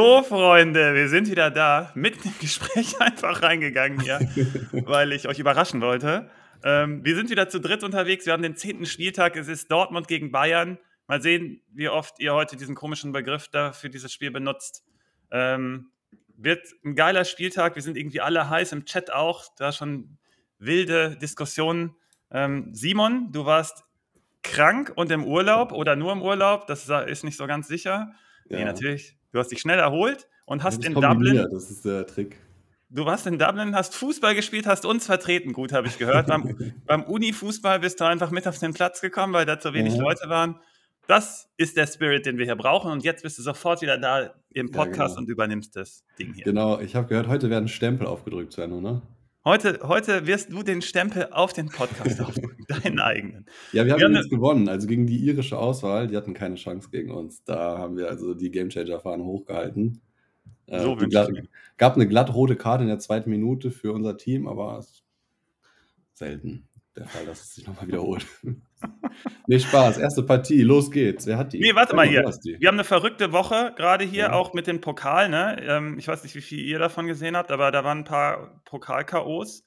So, Freunde, wir sind wieder da. Mitten im Gespräch einfach reingegangen hier, weil ich euch überraschen wollte. Ähm, wir sind wieder zu dritt unterwegs. Wir haben den zehnten Spieltag. Es ist Dortmund gegen Bayern. Mal sehen, wie oft ihr heute diesen komischen Begriff da für dieses Spiel benutzt. Ähm, wird ein geiler Spieltag. Wir sind irgendwie alle heiß im Chat auch. Da schon wilde Diskussionen. Ähm, Simon, du warst krank und im Urlaub oder nur im Urlaub. Das ist nicht so ganz sicher. Ja. Nee, natürlich. Du hast dich schnell erholt und hast in Dublin. Das ist der Trick. Du warst in Dublin, hast Fußball gespielt, hast uns vertreten, gut, habe ich gehört. beim, beim Uni-Fußball bist du einfach mit auf den Platz gekommen, weil da zu wenig ja. Leute waren. Das ist der Spirit, den wir hier brauchen. Und jetzt bist du sofort wieder da im Podcast ja, genau. und übernimmst das Ding hier. Genau, ich habe gehört, heute werden Stempel aufgedrückt, Svenno, ne? Heute, heute wirst du den Stempel auf den Podcast aufdrücken, deinen eigenen. Ja, wir haben, wir haben jetzt gewonnen. Also gegen die irische Auswahl, die hatten keine Chance gegen uns. Da haben wir also die Gamechanger-Fahnen hochgehalten. Äh, so glatt, gab eine glatt rote Karte in der zweiten Minute für unser Team, aber selten der Fall, dass es sich nochmal wiederholt. nee, Spaß. Erste Partie, los geht's. Wer hat die? Nee, warte mal hier. Wir haben eine verrückte Woche, gerade hier, ja. auch mit dem Pokal. Ne? Ähm, ich weiß nicht, wie viel ihr davon gesehen habt, aber da waren ein paar Pokal-KOs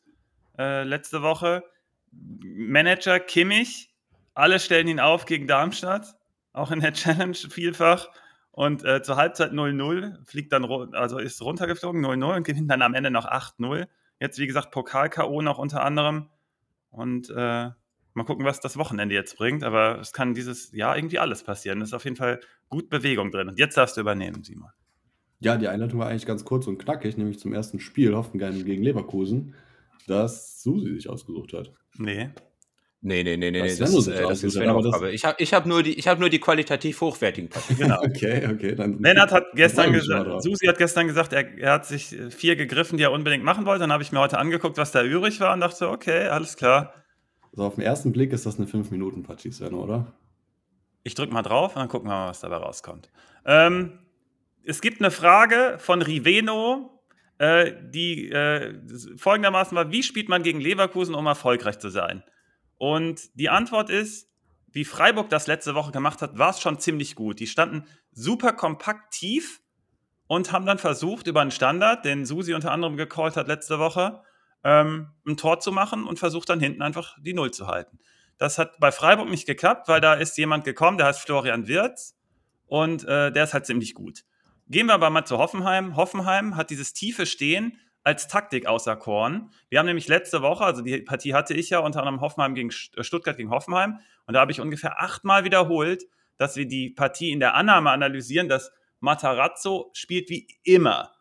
äh, letzte Woche. Manager Kimmich, alle stellen ihn auf gegen Darmstadt, auch in der Challenge vielfach. Und äh, zur Halbzeit 0-0, fliegt dann, also ist runtergeflogen, 0-0 und gewinnt dann am Ende noch 8-0. Jetzt, wie gesagt, Pokal-KO noch unter anderem. Und äh, mal gucken, was das Wochenende jetzt bringt. Aber es kann dieses Jahr irgendwie alles passieren. Es ist auf jeden Fall gut Bewegung drin. Und jetzt darfst du übernehmen, Simon. Ja, die Einleitung war eigentlich ganz kurz und knackig, nämlich zum ersten Spiel Hoffenheim gegen Leverkusen, das Susi sich ausgesucht hat. Nee. Nee, nee, nee, nee, das, das, ist, äh, das ist Aufgabe. Ich habe ich hab nur, die, hab nur die qualitativ hochwertigen Papiere. Genau. okay, okay. Dann Lennart hat gestern gesagt, Susi hat gestern gesagt, er, er, hat sich vier gegriffen, die er unbedingt machen wollte. Dann habe ich mir heute angeguckt, was da übrig war und dachte, okay, alles klar. Also auf den ersten Blick ist das eine 5-Minuten-Partie, Sven, oder? Ich drücke mal drauf und dann gucken wir mal, was dabei rauskommt. Ähm, es gibt eine Frage von Riveno, äh, die äh, folgendermaßen war: Wie spielt man gegen Leverkusen, um erfolgreich zu sein? Und die Antwort ist, wie Freiburg das letzte Woche gemacht hat, war es schon ziemlich gut. Die standen super kompakt tief und haben dann versucht, über einen Standard, den Susi unter anderem gecallt hat letzte Woche, ähm, ein Tor zu machen und versucht dann hinten einfach die Null zu halten. Das hat bei Freiburg nicht geklappt, weil da ist jemand gekommen, der heißt Florian Wirz und äh, der ist halt ziemlich gut. Gehen wir aber mal zu Hoffenheim. Hoffenheim hat dieses tiefe Stehen als Taktik auserkoren. Wir haben nämlich letzte Woche, also die Partie hatte ich ja unter anderem Hoffenheim gegen äh, Stuttgart gegen Hoffenheim und da habe ich ungefähr achtmal wiederholt, dass wir die Partie in der Annahme analysieren, dass Matarazzo spielt wie immer.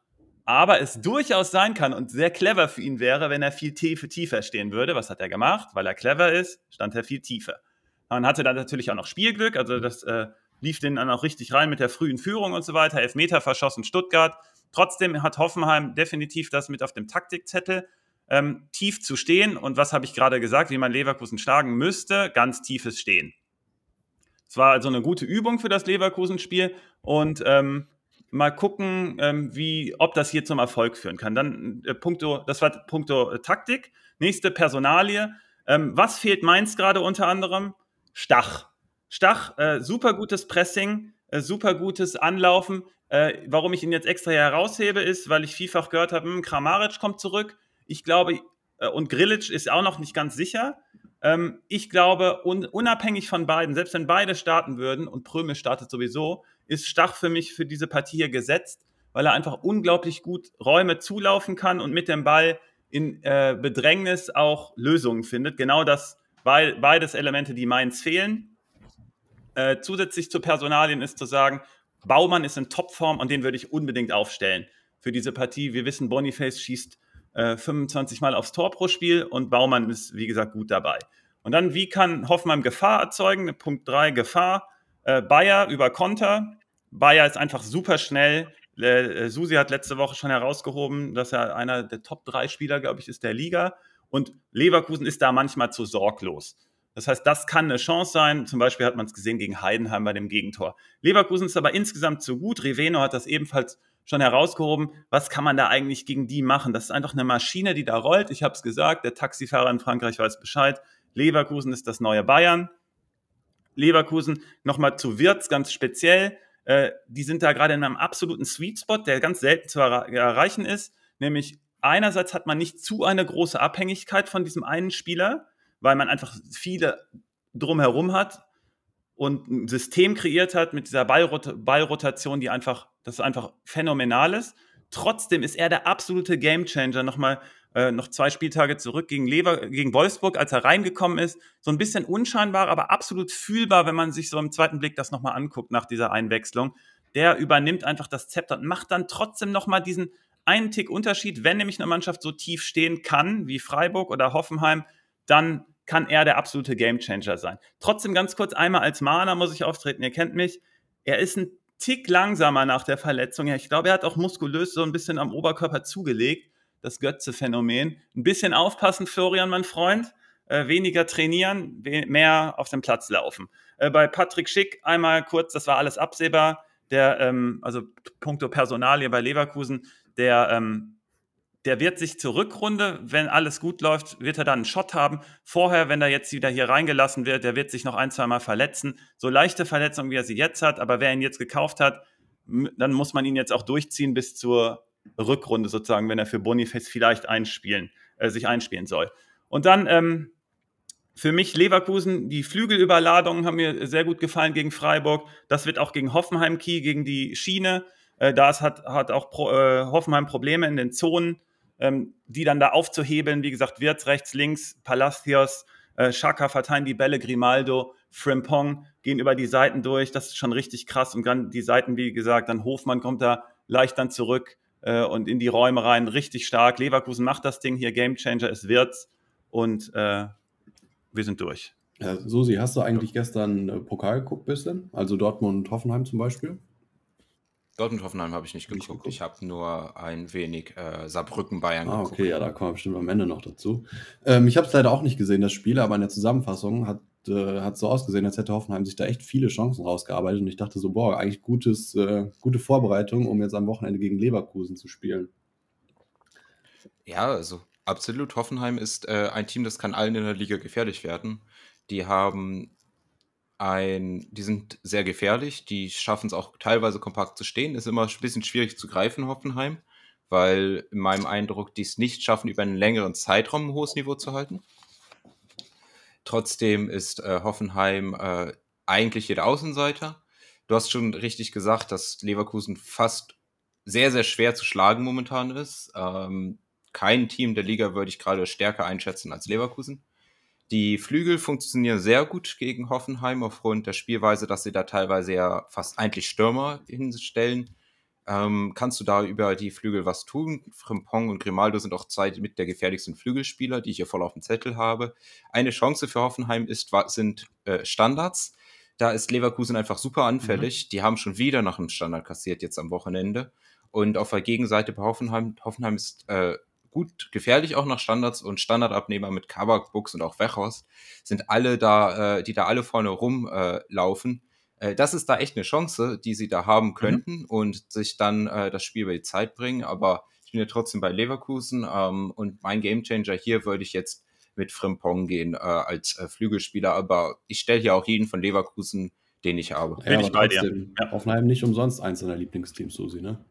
Aber es durchaus sein kann und sehr clever für ihn wäre, wenn er viel tiefe, tiefer stehen würde. Was hat er gemacht? Weil er clever ist, stand er viel tiefer. Man hatte dann natürlich auch noch Spielglück, also das äh, lief den dann auch richtig rein mit der frühen Führung und so weiter. Elfmeter verschossen Stuttgart. Trotzdem hat Hoffenheim definitiv das mit auf dem Taktikzettel, ähm, tief zu stehen. Und was habe ich gerade gesagt, wie man Leverkusen schlagen müsste? Ganz tiefes Stehen. Es war also eine gute Übung für das Leverkusen-Spiel und ähm, mal gucken, ähm, wie, ob das hier zum Erfolg führen kann. Dann äh, punkto, das war punkto äh, Taktik. Nächste Personalie. Ähm, was fehlt Mainz gerade unter anderem? Stach. Stach, äh, super gutes Pressing, äh, super gutes Anlaufen. Äh, warum ich ihn jetzt extra heraushebe, ist, weil ich vielfach gehört habe, hm, Kramaric kommt zurück. Ich glaube, äh, und Grilic ist auch noch nicht ganz sicher. Ähm, ich glaube, un unabhängig von beiden, selbst wenn beide starten würden, und Pröme startet sowieso, ist Stach für mich für diese Partie hier gesetzt, weil er einfach unglaublich gut Räume zulaufen kann und mit dem Ball in äh, Bedrängnis auch Lösungen findet. Genau das, be beides Elemente, die Mainz fehlen. Äh, zusätzlich zu Personalien ist zu sagen, Baumann ist in Topform und den würde ich unbedingt aufstellen für diese Partie. Wir wissen, Boniface schießt äh, 25 Mal aufs Tor pro Spiel und Baumann ist, wie gesagt, gut dabei. Und dann, wie kann Hoffmann Gefahr erzeugen? Punkt 3, Gefahr. Äh, Bayer über Konter. Bayer ist einfach super schnell. Äh, Susi hat letzte Woche schon herausgehoben, dass er einer der Top 3 Spieler, glaube ich, ist der Liga. Und Leverkusen ist da manchmal zu sorglos. Das heißt, das kann eine Chance sein. Zum Beispiel hat man es gesehen gegen Heidenheim bei dem Gegentor. Leverkusen ist aber insgesamt zu gut. Reveno hat das ebenfalls schon herausgehoben. Was kann man da eigentlich gegen die machen? Das ist einfach eine Maschine, die da rollt. Ich habe es gesagt, der Taxifahrer in Frankreich weiß Bescheid. Leverkusen ist das neue Bayern. Leverkusen nochmal zu Wirtz ganz speziell. Äh, die sind da gerade in einem absoluten Sweet Spot, der ganz selten zu erreichen ist. Nämlich einerseits hat man nicht zu eine große Abhängigkeit von diesem einen Spieler, weil man einfach viele drumherum hat und ein System kreiert hat mit dieser Ballrot Ballrotation, die einfach, das einfach phänomenal ist. Trotzdem ist er der absolute Gamechanger. Nochmal äh, noch zwei Spieltage zurück gegen Lever, gegen Wolfsburg, als er reingekommen ist. So ein bisschen unscheinbar, aber absolut fühlbar, wenn man sich so im zweiten Blick das nochmal anguckt nach dieser Einwechslung. Der übernimmt einfach das Zepter und macht dann trotzdem nochmal diesen einen Tick Unterschied. Wenn nämlich eine Mannschaft so tief stehen kann, wie Freiburg oder Hoffenheim, dann kann er der absolute Gamechanger sein. Trotzdem ganz kurz einmal als Mahner muss ich auftreten. Ihr kennt mich. Er ist ein Tick langsamer nach der Verletzung. Ich glaube, er hat auch muskulös so ein bisschen am Oberkörper zugelegt das Götze-Phänomen. Ein bisschen aufpassen, Florian, mein Freund. Äh, weniger trainieren, we mehr auf dem Platz laufen. Äh, bei Patrick Schick einmal kurz, das war alles absehbar. Der, ähm, also puncto Personalie bei Leverkusen, der, ähm, der wird sich zur Rückrunde, wenn alles gut läuft, wird er dann einen Shot haben. Vorher, wenn er jetzt wieder hier reingelassen wird, der wird sich noch ein, zwei Mal verletzen. So leichte Verletzungen, wie er sie jetzt hat, aber wer ihn jetzt gekauft hat, dann muss man ihn jetzt auch durchziehen bis zur Rückrunde sozusagen, wenn er für Boniface vielleicht einspielen, äh, sich einspielen soll. Und dann ähm, für mich Leverkusen, die Flügelüberladungen haben mir sehr gut gefallen gegen Freiburg. Das wird auch gegen Hoffenheim Key, gegen die Schiene. Äh, da hat, hat auch Pro, äh, Hoffenheim Probleme in den Zonen, ähm, die dann da aufzuhebeln. Wie gesagt, Wirtz rechts, links, Palacios, äh, Schaka verteilen die Bälle, Grimaldo, Frimpong gehen über die Seiten durch. Das ist schon richtig krass. Und dann die Seiten, wie gesagt, dann Hofmann kommt da leicht dann zurück äh, und in die Räume rein. Richtig stark. Leverkusen macht das Ding hier. Gamechanger, es wird's. Und äh, wir sind durch. Ja, Susi, hast du eigentlich gestern äh, Pokal geguckt bisschen? Also Dortmund und Hoffenheim zum Beispiel? Dortmund Hoffenheim habe ich nicht geguckt. geguckt. Ich habe nur ein wenig äh, Saarbrücken Bayern ah, geguckt. Okay, ja, da kommen wir bestimmt am Ende noch dazu. Ähm, ich habe es leider auch nicht gesehen, das Spiel, aber in der Zusammenfassung hat äh, hat so ausgesehen, als hätte Hoffenheim sich da echt viele Chancen rausgearbeitet. Und ich dachte so, boah, eigentlich gutes, äh, gute Vorbereitung, um jetzt am Wochenende gegen Leverkusen zu spielen. Ja, also absolut. Hoffenheim ist äh, ein Team, das kann allen in der Liga gefährlich werden. Die haben ein, die sind sehr gefährlich, die schaffen es auch teilweise kompakt zu stehen. Ist immer ein bisschen schwierig zu greifen, Hoffenheim, weil in meinem Eindruck die es nicht schaffen, über einen längeren Zeitraum ein hohes Niveau zu halten. Trotzdem ist äh, Hoffenheim äh, eigentlich jeder Außenseiter. Du hast schon richtig gesagt, dass Leverkusen fast sehr, sehr schwer zu schlagen momentan ist. Ähm, kein Team der Liga würde ich gerade stärker einschätzen als Leverkusen. Die Flügel funktionieren sehr gut gegen Hoffenheim aufgrund der Spielweise, dass sie da teilweise ja fast eigentlich Stürmer hinstellen ähm, kannst du da über die Flügel was tun? Frimpong und Grimaldo sind auch zwei mit der gefährlichsten Flügelspieler, die ich hier voll auf dem Zettel habe. Eine Chance für Hoffenheim ist, sind äh, Standards. Da ist Leverkusen einfach super anfällig. Mhm. Die haben schon wieder nach einem Standard kassiert jetzt am Wochenende. Und auf der Gegenseite bei Hoffenheim, Hoffenheim ist äh, gut gefährlich auch nach Standards und Standardabnehmer mit Kabak, Buchs und auch Wechos sind alle da, äh, die da alle vorne rumlaufen. Äh, äh, das ist da echt eine Chance, die sie da haben mhm. könnten mhm. und sich dann äh, das Spiel über die Zeit bringen. Aber ich bin ja trotzdem bei Leverkusen ähm, und mein Gamechanger hier würde ich jetzt mit Frimpong gehen äh, als äh, Flügelspieler. Aber ich stelle hier auch jeden von Leverkusen, den ich habe. Ja, bin ich bei dir. Ja. Hoffenheim nicht umsonst eins deiner Lieblingsteams, Susi, ne?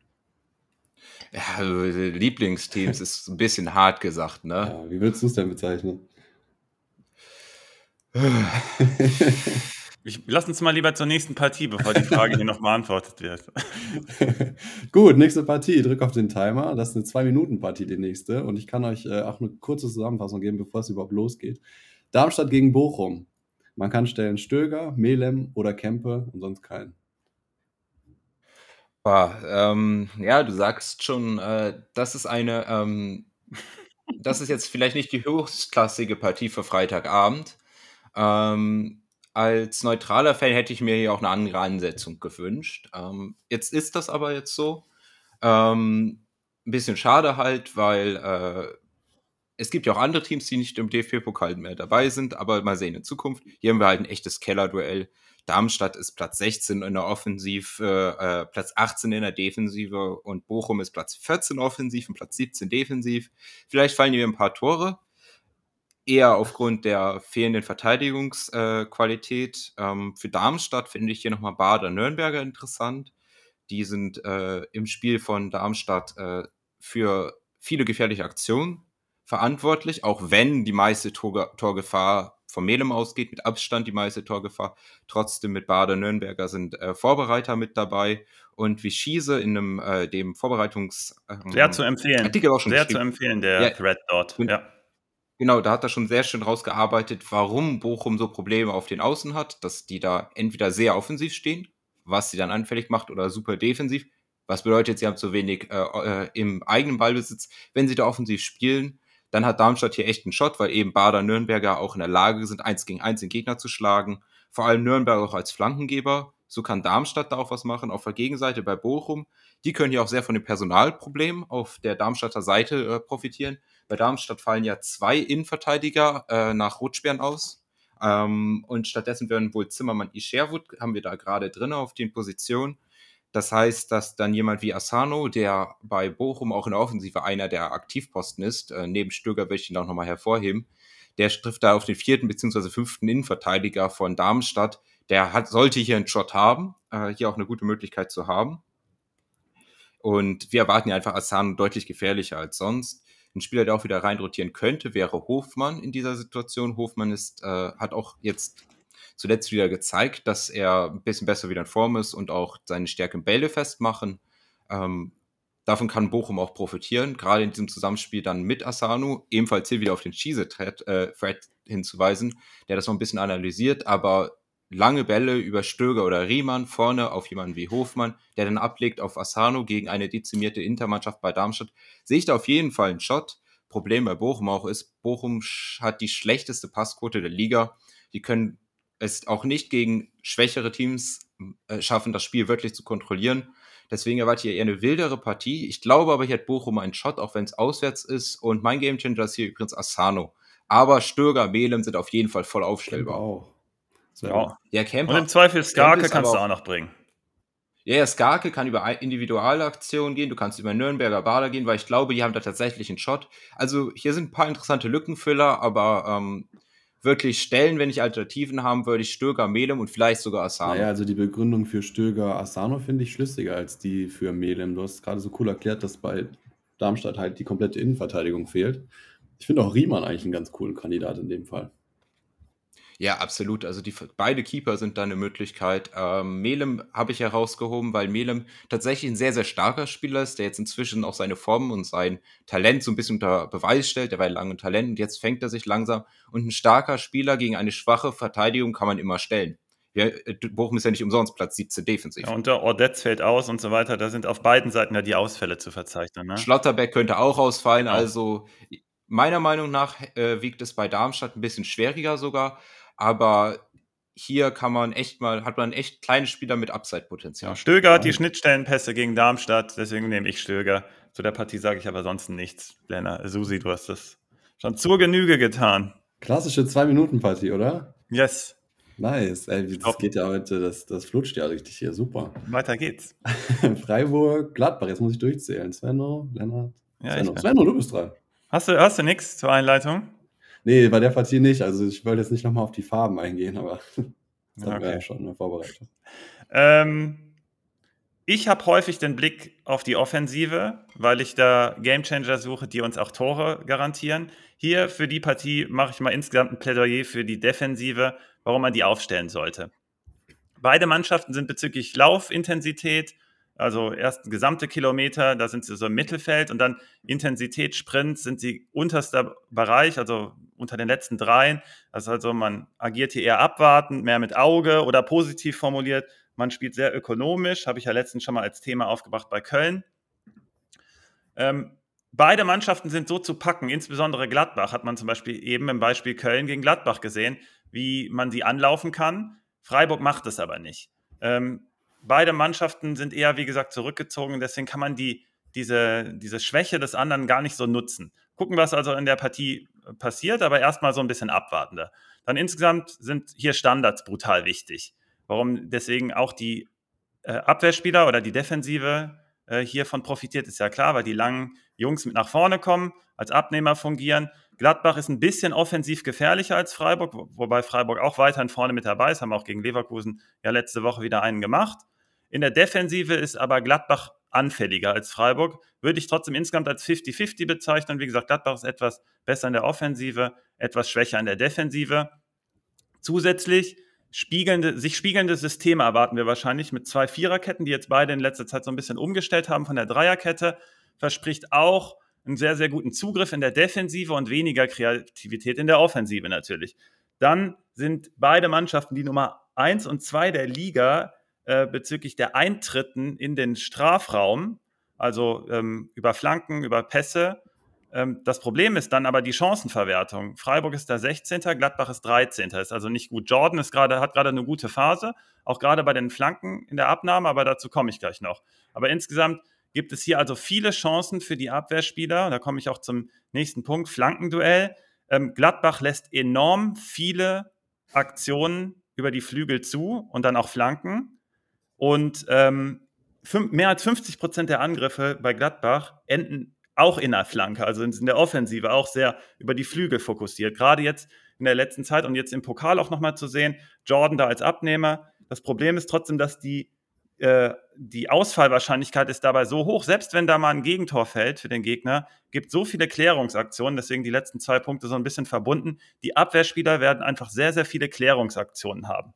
Ja, Lieblingsteams ist ein bisschen hart gesagt, ne? Ja, wie würdest du es denn bezeichnen? Ich, lass uns mal lieber zur nächsten Partie, bevor die Frage hier noch beantwortet wird. Gut, nächste Partie. Ich drücke auf den Timer. Das ist eine Zwei-Minuten-Partie, die nächste. Und ich kann euch äh, auch eine kurze Zusammenfassung geben, bevor es überhaupt losgeht. Darmstadt gegen Bochum. Man kann stellen Stöger, Melem oder Kempe und sonst keinen. Boah, ähm, ja, du sagst schon, äh, das ist eine, ähm, das ist jetzt vielleicht nicht die höchstklassige Partie für Freitagabend. Ähm, als neutraler Fan hätte ich mir hier auch eine andere Ansetzung gewünscht. Ähm, jetzt ist das aber jetzt so. Ähm, ein bisschen schade halt, weil äh, es gibt ja auch andere Teams, die nicht im DFB-Pokal mehr dabei sind, aber mal sehen in Zukunft. Hier haben wir halt ein echtes Kellerduell. Darmstadt ist Platz 16 in der Offensive, äh, Platz 18 in der Defensive und Bochum ist Platz 14 offensiv und Platz 17 defensiv. Vielleicht fallen hier ein paar Tore. eher aufgrund der fehlenden Verteidigungsqualität. Äh, ähm, für Darmstadt finde ich hier nochmal Bader-Nürnberger interessant. Die sind äh, im Spiel von Darmstadt äh, für viele gefährliche Aktionen verantwortlich, auch wenn die meiste Tor Torgefahr vom Melem ausgeht, mit Abstand die meiste Torgefahr. Trotzdem mit Bader Nürnberger sind äh, Vorbereiter mit dabei und wie Schiese in einem äh, dem Vorbereitungs ähm, sehr zu empfehlen. Artikel auch schon sehr zu empfehlen der ja, Thread dort. Ja. Genau, da hat er schon sehr schön rausgearbeitet, warum Bochum so Probleme auf den Außen hat, dass die da entweder sehr offensiv stehen, was sie dann anfällig macht, oder super defensiv. Was bedeutet, sie haben zu wenig äh, äh, im eigenen Ballbesitz. Wenn sie da offensiv spielen, dann hat Darmstadt hier echt einen Shot, weil eben Bader Nürnberger auch in der Lage sind, eins gegen eins den Gegner zu schlagen. Vor allem Nürnberg auch als Flankengeber. So kann Darmstadt da auch was machen. Auf der Gegenseite bei Bochum, die können hier auch sehr von dem Personalproblem auf der Darmstadter Seite äh, profitieren. Bei Darmstadt fallen ja zwei Innenverteidiger äh, nach Rutschbären aus. Ähm, und stattdessen werden wohl Zimmermann Isherwood, haben wir da gerade drin auf den Positionen. Das heißt, dass dann jemand wie Asano, der bei Bochum auch in der Offensive einer der Aktivposten ist, äh, neben Stöger möchte ich ihn auch nochmal hervorheben, der trifft da auf den vierten bzw. fünften Innenverteidiger von Darmstadt. Der hat, sollte hier einen Shot haben, äh, hier auch eine gute Möglichkeit zu haben. Und wir erwarten ja einfach Asano deutlich gefährlicher als sonst. Ein Spieler, der auch wieder reinrotieren könnte, wäre Hofmann in dieser Situation. Hofmann ist, äh, hat auch jetzt zuletzt wieder gezeigt, dass er ein bisschen besser wieder in Form ist und auch seine Stärke im Bälle festmachen. Ähm, davon kann Bochum auch profitieren, gerade in diesem Zusammenspiel dann mit Asanu, ebenfalls hier wieder auf den Cheese-Thread äh, hinzuweisen, der das noch ein bisschen analysiert, aber lange Bälle über Stöger oder Riemann vorne auf jemanden wie Hofmann, der dann ablegt auf Asano gegen eine dezimierte Intermannschaft bei Darmstadt, sehe ich da auf jeden Fall einen Shot. Problem bei Bochum auch ist, Bochum hat die schlechteste Passquote der Liga. Die können es auch nicht gegen schwächere Teams äh, schaffen, das Spiel wirklich zu kontrollieren. Deswegen erwarte ich eher eine wildere Partie. Ich glaube aber, hier hat Bochum einen Shot, auch wenn es auswärts ist. Und mein Gamechanger ist hier übrigens Asano. Aber Stöger, Melem sind auf jeden Fall voll aufstellbar. Auch. So. Ja. ja Camper, Und im Zweifel Skarke kannst du auch noch bringen. Ja, ja, Skarke kann über Individualaktionen gehen, du kannst über Nürnberger Bader gehen, weil ich glaube, die haben da tatsächlich einen Shot. Also hier sind ein paar interessante Lückenfüller, aber ähm, wirklich stellen, wenn ich Alternativen haben würde, ich Stöger, Melem und vielleicht sogar Asano. Naja, also die Begründung für Stöger, Asano finde ich schlüssiger als die für Melem. Du hast gerade so cool erklärt, dass bei Darmstadt halt die komplette Innenverteidigung fehlt. Ich finde auch Riemann eigentlich einen ganz coolen Kandidat in dem Fall. Ja, absolut. Also die beide Keeper sind da eine Möglichkeit. Ähm, Melem habe ich herausgehoben, weil Melem tatsächlich ein sehr, sehr starker Spieler ist, der jetzt inzwischen auch seine Form und sein Talent so ein bisschen unter Beweis stellt. Der war lange Talent und jetzt fängt er sich langsam. Und ein starker Spieler gegen eine schwache Verteidigung kann man immer stellen. Ja, äh, Bochum ist ja nicht umsonst Platz 17 defensiv. Ja, und der Ordetz fällt aus und so weiter. Da sind auf beiden Seiten ja die Ausfälle zu verzeichnen. Ne? Schlotterbeck könnte auch ausfallen. Ja. Also meiner Meinung nach äh, wiegt es bei Darmstadt ein bisschen schwieriger sogar aber hier kann man echt mal, hat man echt kleine Spieler mit Upside-Potenzial. Ja, Stöger hat die Schnittstellenpässe gegen Darmstadt, deswegen nehme ich Stöger. Zu der Partie sage ich aber sonst nichts. Lena, Susi, du hast das schon zur Genüge getan. Klassische Zwei-Minuten-Partie, oder? Yes. Nice. Ey, das geht ja heute, das, das flutscht ja richtig hier. Super. Weiter geht's. Freiburg, Gladbach, jetzt muss ich durchzählen. Svenno, Lennart. Ja, Svenno. Svenno, du bist dran. Hast du, hast du nichts zur Einleitung? Nee, bei der Partie nicht. Also ich wollte jetzt nicht nochmal auf die Farben eingehen, aber das haben wir ja schon in Vorbereitung. Ähm, ich habe häufig den Blick auf die Offensive, weil ich da Gamechanger suche, die uns auch Tore garantieren. Hier für die Partie mache ich mal insgesamt ein Plädoyer für die Defensive, warum man die aufstellen sollte. Beide Mannschaften sind bezüglich Laufintensität also erst gesamte Kilometer, da sind sie so im Mittelfeld und dann Intensität, Sprint sind sie unterster Bereich, also unter den letzten dreien. Das ist also, man agiert hier eher abwartend, mehr mit Auge oder positiv formuliert. Man spielt sehr ökonomisch, habe ich ja letztens schon mal als Thema aufgebracht bei Köln. Ähm, beide Mannschaften sind so zu packen, insbesondere Gladbach hat man zum Beispiel eben im Beispiel Köln gegen Gladbach gesehen, wie man sie anlaufen kann. Freiburg macht es aber nicht. Ähm, beide Mannschaften sind eher, wie gesagt, zurückgezogen. Deswegen kann man die, diese, diese Schwäche des anderen gar nicht so nutzen. Gucken, was also in der Partie passiert, aber erstmal so ein bisschen abwartender. Dann insgesamt sind hier Standards brutal wichtig. Warum deswegen auch die äh, Abwehrspieler oder die Defensive äh, hiervon profitiert, ist ja klar, weil die langen Jungs mit nach vorne kommen, als Abnehmer fungieren. Gladbach ist ein bisschen offensiv gefährlicher als Freiburg, wobei Freiburg auch weiterhin vorne mit dabei ist, haben auch gegen Leverkusen ja letzte Woche wieder einen gemacht. In der Defensive ist aber Gladbach anfälliger als Freiburg. Würde ich trotzdem insgesamt als 50-50 bezeichnen. Wie gesagt, Gladbach ist etwas besser in der Offensive, etwas schwächer in der Defensive. Zusätzlich spiegelnde, sich spiegelnde Systeme erwarten wir wahrscheinlich mit zwei Viererketten, die jetzt beide in letzter Zeit so ein bisschen umgestellt haben von der Dreierkette. Verspricht auch einen sehr, sehr guten Zugriff in der Defensive und weniger Kreativität in der Offensive natürlich. Dann sind beide Mannschaften die Nummer eins und zwei der Liga äh, bezüglich der Eintritten in den Strafraum, also ähm, über Flanken, über Pässe. Ähm, das Problem ist dann aber die Chancenverwertung. Freiburg ist der 16., Gladbach ist 13., ist also nicht gut. Jordan ist grade, hat gerade eine gute Phase, auch gerade bei den Flanken in der Abnahme, aber dazu komme ich gleich noch. Aber insgesamt gibt es hier also viele Chancen für die Abwehrspieler. Da komme ich auch zum nächsten Punkt, Flankenduell. Ähm, Gladbach lässt enorm viele Aktionen über die Flügel zu und dann auch Flanken. Und ähm, mehr als 50 Prozent der Angriffe bei Gladbach enden auch in der Flanke, also in der Offensive auch sehr über die Flügel fokussiert. Gerade jetzt in der letzten Zeit und jetzt im Pokal auch nochmal zu sehen, Jordan da als Abnehmer. Das Problem ist trotzdem, dass die äh, die Ausfallwahrscheinlichkeit ist dabei so hoch, selbst wenn da mal ein Gegentor fällt für den Gegner, gibt so viele Klärungsaktionen, deswegen die letzten zwei Punkte so ein bisschen verbunden. Die Abwehrspieler werden einfach sehr, sehr viele Klärungsaktionen haben.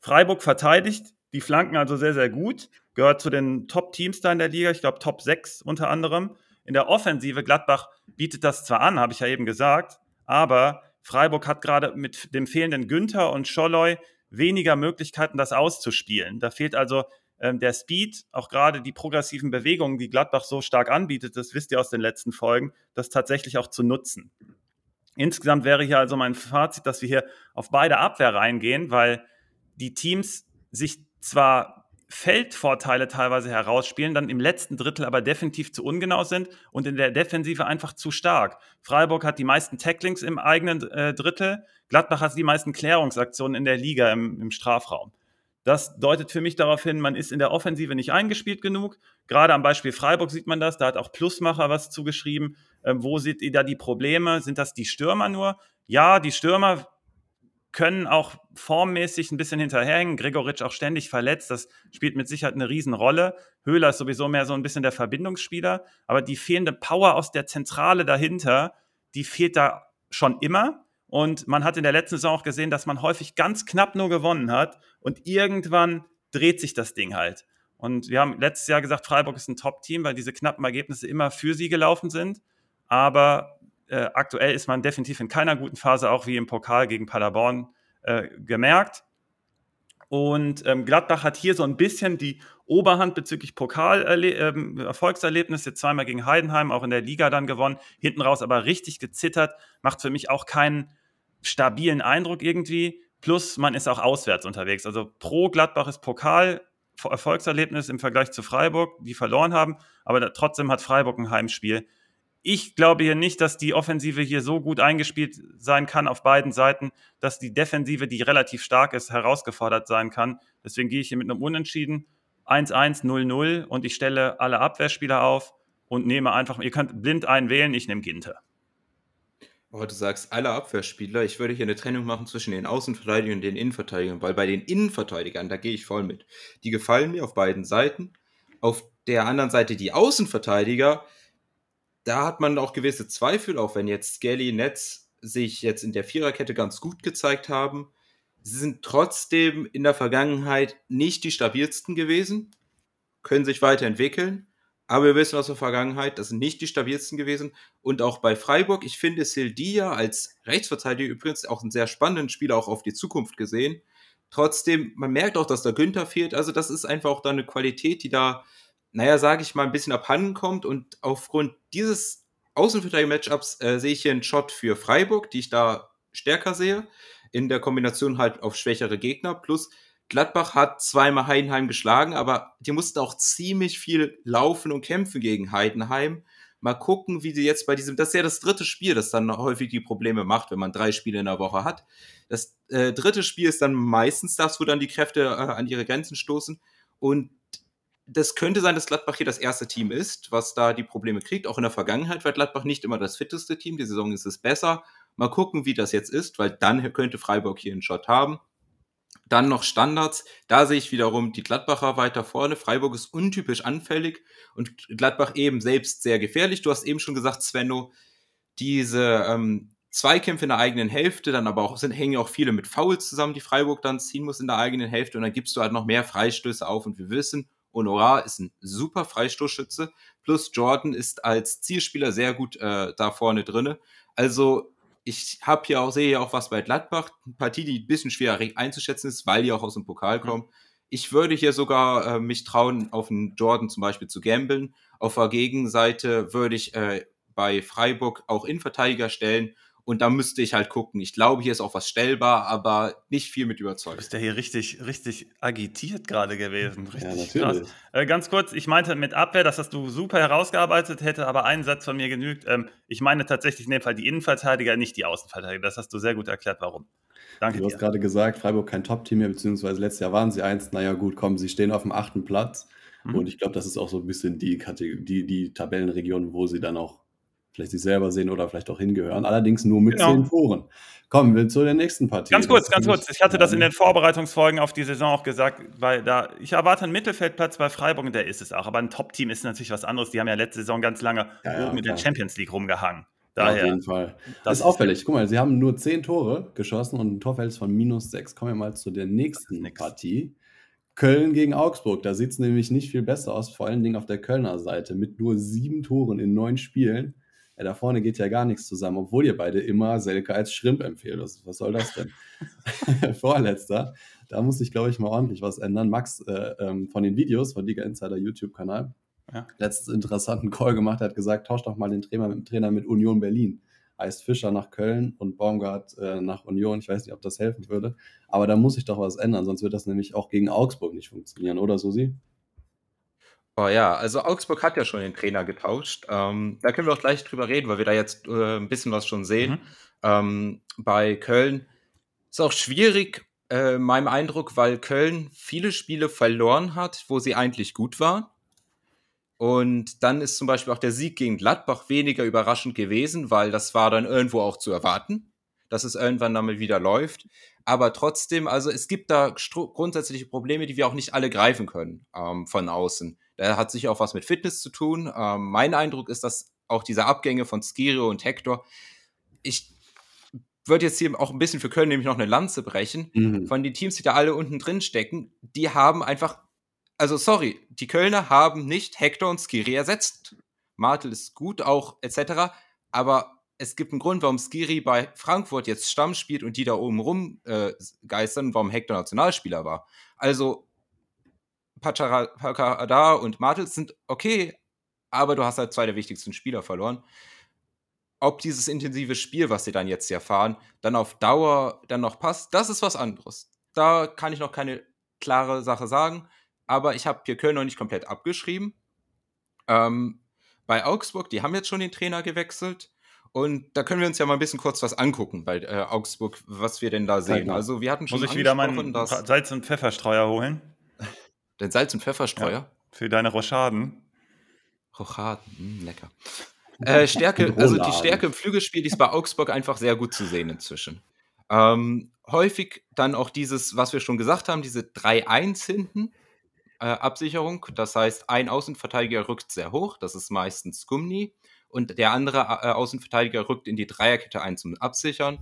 Freiburg verteidigt die Flanken also sehr, sehr gut, gehört zu den Top-Teams da in der Liga, ich glaube Top 6 unter anderem. In der Offensive, Gladbach bietet das zwar an, habe ich ja eben gesagt, aber Freiburg hat gerade mit dem fehlenden Günther und Scholloy weniger Möglichkeiten, das auszuspielen. Da fehlt also ähm, der Speed, auch gerade die progressiven Bewegungen, die Gladbach so stark anbietet, das wisst ihr aus den letzten Folgen, das tatsächlich auch zu nutzen. Insgesamt wäre hier also mein Fazit, dass wir hier auf beide Abwehr reingehen, weil die Teams sich zwar Feldvorteile teilweise herausspielen, dann im letzten Drittel aber definitiv zu ungenau sind und in der Defensive einfach zu stark. Freiburg hat die meisten Tacklings im eigenen äh, Drittel, Gladbach hat die meisten Klärungsaktionen in der Liga im, im Strafraum. Das deutet für mich darauf hin, man ist in der Offensive nicht eingespielt genug. Gerade am Beispiel Freiburg sieht man das, da hat auch Plusmacher was zugeschrieben. Ähm, wo seht ihr da die Probleme? Sind das die Stürmer nur? Ja, die Stürmer können auch formmäßig ein bisschen hinterherhängen. Gregoritsch auch ständig verletzt. Das spielt mit Sicherheit eine Riesenrolle. Höhler ist sowieso mehr so ein bisschen der Verbindungsspieler. Aber die fehlende Power aus der Zentrale dahinter, die fehlt da schon immer. Und man hat in der letzten Saison auch gesehen, dass man häufig ganz knapp nur gewonnen hat. Und irgendwann dreht sich das Ding halt. Und wir haben letztes Jahr gesagt, Freiburg ist ein Top-Team, weil diese knappen Ergebnisse immer für sie gelaufen sind. Aber äh, aktuell ist man definitiv in keiner guten Phase, auch wie im Pokal gegen Paderborn äh, gemerkt. Und ähm, Gladbach hat hier so ein bisschen die Oberhand bezüglich Pokal-Erfolgserlebnis. Ähm, Jetzt zweimal gegen Heidenheim, auch in der Liga dann gewonnen. Hinten raus aber richtig gezittert. Macht für mich auch keinen stabilen Eindruck irgendwie. Plus, man ist auch auswärts unterwegs. Also pro Gladbach ist Pokal Erfolgserlebnis im Vergleich zu Freiburg, die verloren haben. Aber trotzdem hat Freiburg ein Heimspiel ich glaube hier nicht, dass die Offensive hier so gut eingespielt sein kann auf beiden Seiten, dass die Defensive, die relativ stark ist, herausgefordert sein kann. Deswegen gehe ich hier mit einem Unentschieden 1-1, 0-0 und ich stelle alle Abwehrspieler auf und nehme einfach, ihr könnt blind einen wählen, ich nehme Ginter. Oh, du sagst alle Abwehrspieler. Ich würde hier eine Trennung machen zwischen den Außenverteidigern und den Innenverteidigern, weil bei den Innenverteidigern, da gehe ich voll mit. Die gefallen mir auf beiden Seiten. Auf der anderen Seite die Außenverteidiger, da hat man auch gewisse Zweifel, auch wenn jetzt Skelly, Netz sich jetzt in der Viererkette ganz gut gezeigt haben. Sie sind trotzdem in der Vergangenheit nicht die stabilsten gewesen, können sich weiterentwickeln. Aber wir wissen aus der Vergangenheit, das sind nicht die stabilsten gewesen. Und auch bei Freiburg, ich finde Sildia als Rechtsverteidiger übrigens auch einen sehr spannenden Spieler auch auf die Zukunft gesehen. Trotzdem, man merkt auch, dass da Günther fehlt. Also das ist einfach auch da eine Qualität, die da naja, sage ich mal, ein bisschen abhanden kommt. Und aufgrund dieses Außenverteidiger-Matchups äh, sehe ich hier einen Shot für Freiburg, die ich da stärker sehe. In der Kombination halt auf schwächere Gegner. Plus Gladbach hat zweimal Heidenheim geschlagen, aber die mussten auch ziemlich viel laufen und kämpfen gegen Heidenheim. Mal gucken, wie sie jetzt bei diesem, das ist ja das dritte Spiel, das dann häufig die Probleme macht, wenn man drei Spiele in der Woche hat. Das äh, dritte Spiel ist dann meistens das, wo dann die Kräfte äh, an ihre Grenzen stoßen. Und das könnte sein, dass Gladbach hier das erste Team ist, was da die Probleme kriegt. Auch in der Vergangenheit war Gladbach nicht immer das fitteste Team. Die Saison ist es besser. Mal gucken, wie das jetzt ist, weil dann könnte Freiburg hier einen Shot haben. Dann noch Standards. Da sehe ich wiederum die Gladbacher weiter vorne. Freiburg ist untypisch anfällig und Gladbach eben selbst sehr gefährlich. Du hast eben schon gesagt, Svenno, diese ähm, Zweikämpfe in der eigenen Hälfte, dann aber auch sind, hängen auch viele mit Fouls zusammen, die Freiburg dann ziehen muss in der eigenen Hälfte und dann gibst du halt noch mehr Freistöße auf und wir wissen, Honorar ist ein super Freistoßschütze, plus Jordan ist als Zielspieler sehr gut äh, da vorne drinne. Also ich habe hier auch, sehe ja auch was bei Gladbach, eine Partie, die ein bisschen schwer einzuschätzen ist, weil die auch aus dem Pokal kommen. Ich würde hier sogar äh, mich trauen, auf einen Jordan zum Beispiel zu gambeln. Auf der Gegenseite würde ich äh, bei Freiburg auch Innenverteidiger stellen und da müsste ich halt gucken. Ich glaube, hier ist auch was stellbar, aber nicht viel mit Überzeugung. Du bist ja hier richtig, richtig agitiert gerade gewesen. Richtig ja, natürlich. Äh, ganz kurz, ich meinte mit Abwehr, das hast du super herausgearbeitet, hätte aber ein Satz von mir genügt. Ähm, ich meine tatsächlich in dem Fall die Innenverteidiger, nicht die Außenverteidiger. Das hast du sehr gut erklärt, warum. Danke du dir. hast gerade gesagt, Freiburg kein Top-Team mehr, beziehungsweise letztes Jahr waren sie eins. Naja, gut, kommen, sie stehen auf dem achten Platz. Mhm. Und ich glaube, das ist auch so ein bisschen die, die, die Tabellenregion, wo sie dann auch vielleicht sich selber sehen oder vielleicht auch hingehören. Allerdings nur mit genau. zehn Toren. Kommen wir zu der nächsten Partie. Ganz kurz, ganz kurz. Ich hatte das in den Vorbereitungsfolgen auf die Saison auch gesagt, weil da ich erwarte einen Mittelfeldplatz bei Freiburg und der ist es auch. Aber ein Top-Team ist natürlich was anderes. Die haben ja letzte Saison ganz lange ja, ja, mit der Champions League rumgehangen. Daher, ja, auf jeden Fall. Das, ist auffällig. Guck mal, sie haben nur zehn Tore geschossen und ein Torverhältnis von minus sechs. Kommen wir mal zu der nächsten Partie. Köln gegen Augsburg. Da sieht es nämlich nicht viel besser aus, vor allen Dingen auf der Kölner Seite. Mit nur sieben Toren in neun Spielen ja, da vorne geht ja gar nichts zusammen, obwohl ihr beide immer Selke als Schrimp empfehlt. Was, was soll das denn? Vorletzter. Da muss ich, glaube ich, mal ordentlich was ändern. Max äh, ähm, von den Videos von Liga Insider YouTube-Kanal ja. letztens interessanten Call gemacht, hat gesagt, tausch doch mal den Trainer mit Trainer mit Union Berlin. Heißt Fischer nach Köln und Baumgart äh, nach Union. Ich weiß nicht, ob das helfen würde. Aber da muss ich doch was ändern, sonst wird das nämlich auch gegen Augsburg nicht funktionieren, oder Susi? Oh ja, also Augsburg hat ja schon den Trainer getauscht. Ähm, da können wir auch gleich drüber reden, weil wir da jetzt äh, ein bisschen was schon sehen. Mhm. Ähm, bei Köln ist auch schwierig, äh, meinem Eindruck, weil Köln viele Spiele verloren hat, wo sie eigentlich gut waren. Und dann ist zum Beispiel auch der Sieg gegen Gladbach weniger überraschend gewesen, weil das war dann irgendwo auch zu erwarten, dass es irgendwann damit wieder läuft. Aber trotzdem, also es gibt da grundsätzliche Probleme, die wir auch nicht alle greifen können ähm, von außen. Da hat sich auch was mit Fitness zu tun. Ähm, mein Eindruck ist, dass auch diese Abgänge von Skirio und Hector, ich würde jetzt hier auch ein bisschen für Köln nämlich noch eine Lanze brechen. Mhm. Von den Teams, die da alle unten drin stecken, die haben einfach, also sorry, die Kölner haben nicht Hector und Skiri ersetzt. Martel ist gut auch etc. Aber es gibt einen Grund, warum Skiri bei Frankfurt jetzt Stamm spielt und die da oben rum äh, geistern, warum Hector Nationalspieler war. Also Pachara und Martels sind okay, aber du hast halt zwei der wichtigsten Spieler verloren. Ob dieses intensive Spiel, was sie dann jetzt hier fahren, dann auf Dauer dann noch passt, das ist was anderes. Da kann ich noch keine klare Sache sagen, aber ich habe hier Köln noch nicht komplett abgeschrieben. Ähm, bei Augsburg, die haben jetzt schon den Trainer gewechselt. Und da können wir uns ja mal ein bisschen kurz was angucken bei äh, Augsburg, was wir denn da sehen. Also wir hatten schon Muss ich wieder meinen Salz- und Pfefferstreuer holen? Den Salz- und Pfefferstreuer? Ja, für deine Rochaden. Rochaden, mh, hm, lecker. Äh, Stärke, also die Stärke im Flügelspiel, die ist bei Augsburg einfach sehr gut zu sehen inzwischen. Ähm, häufig dann auch dieses, was wir schon gesagt haben, diese 3-1 hinten, äh, Absicherung. Das heißt, ein Außenverteidiger rückt sehr hoch, das ist meistens Gumni, und der andere äh, Außenverteidiger rückt in die Dreierkette ein zum Absichern.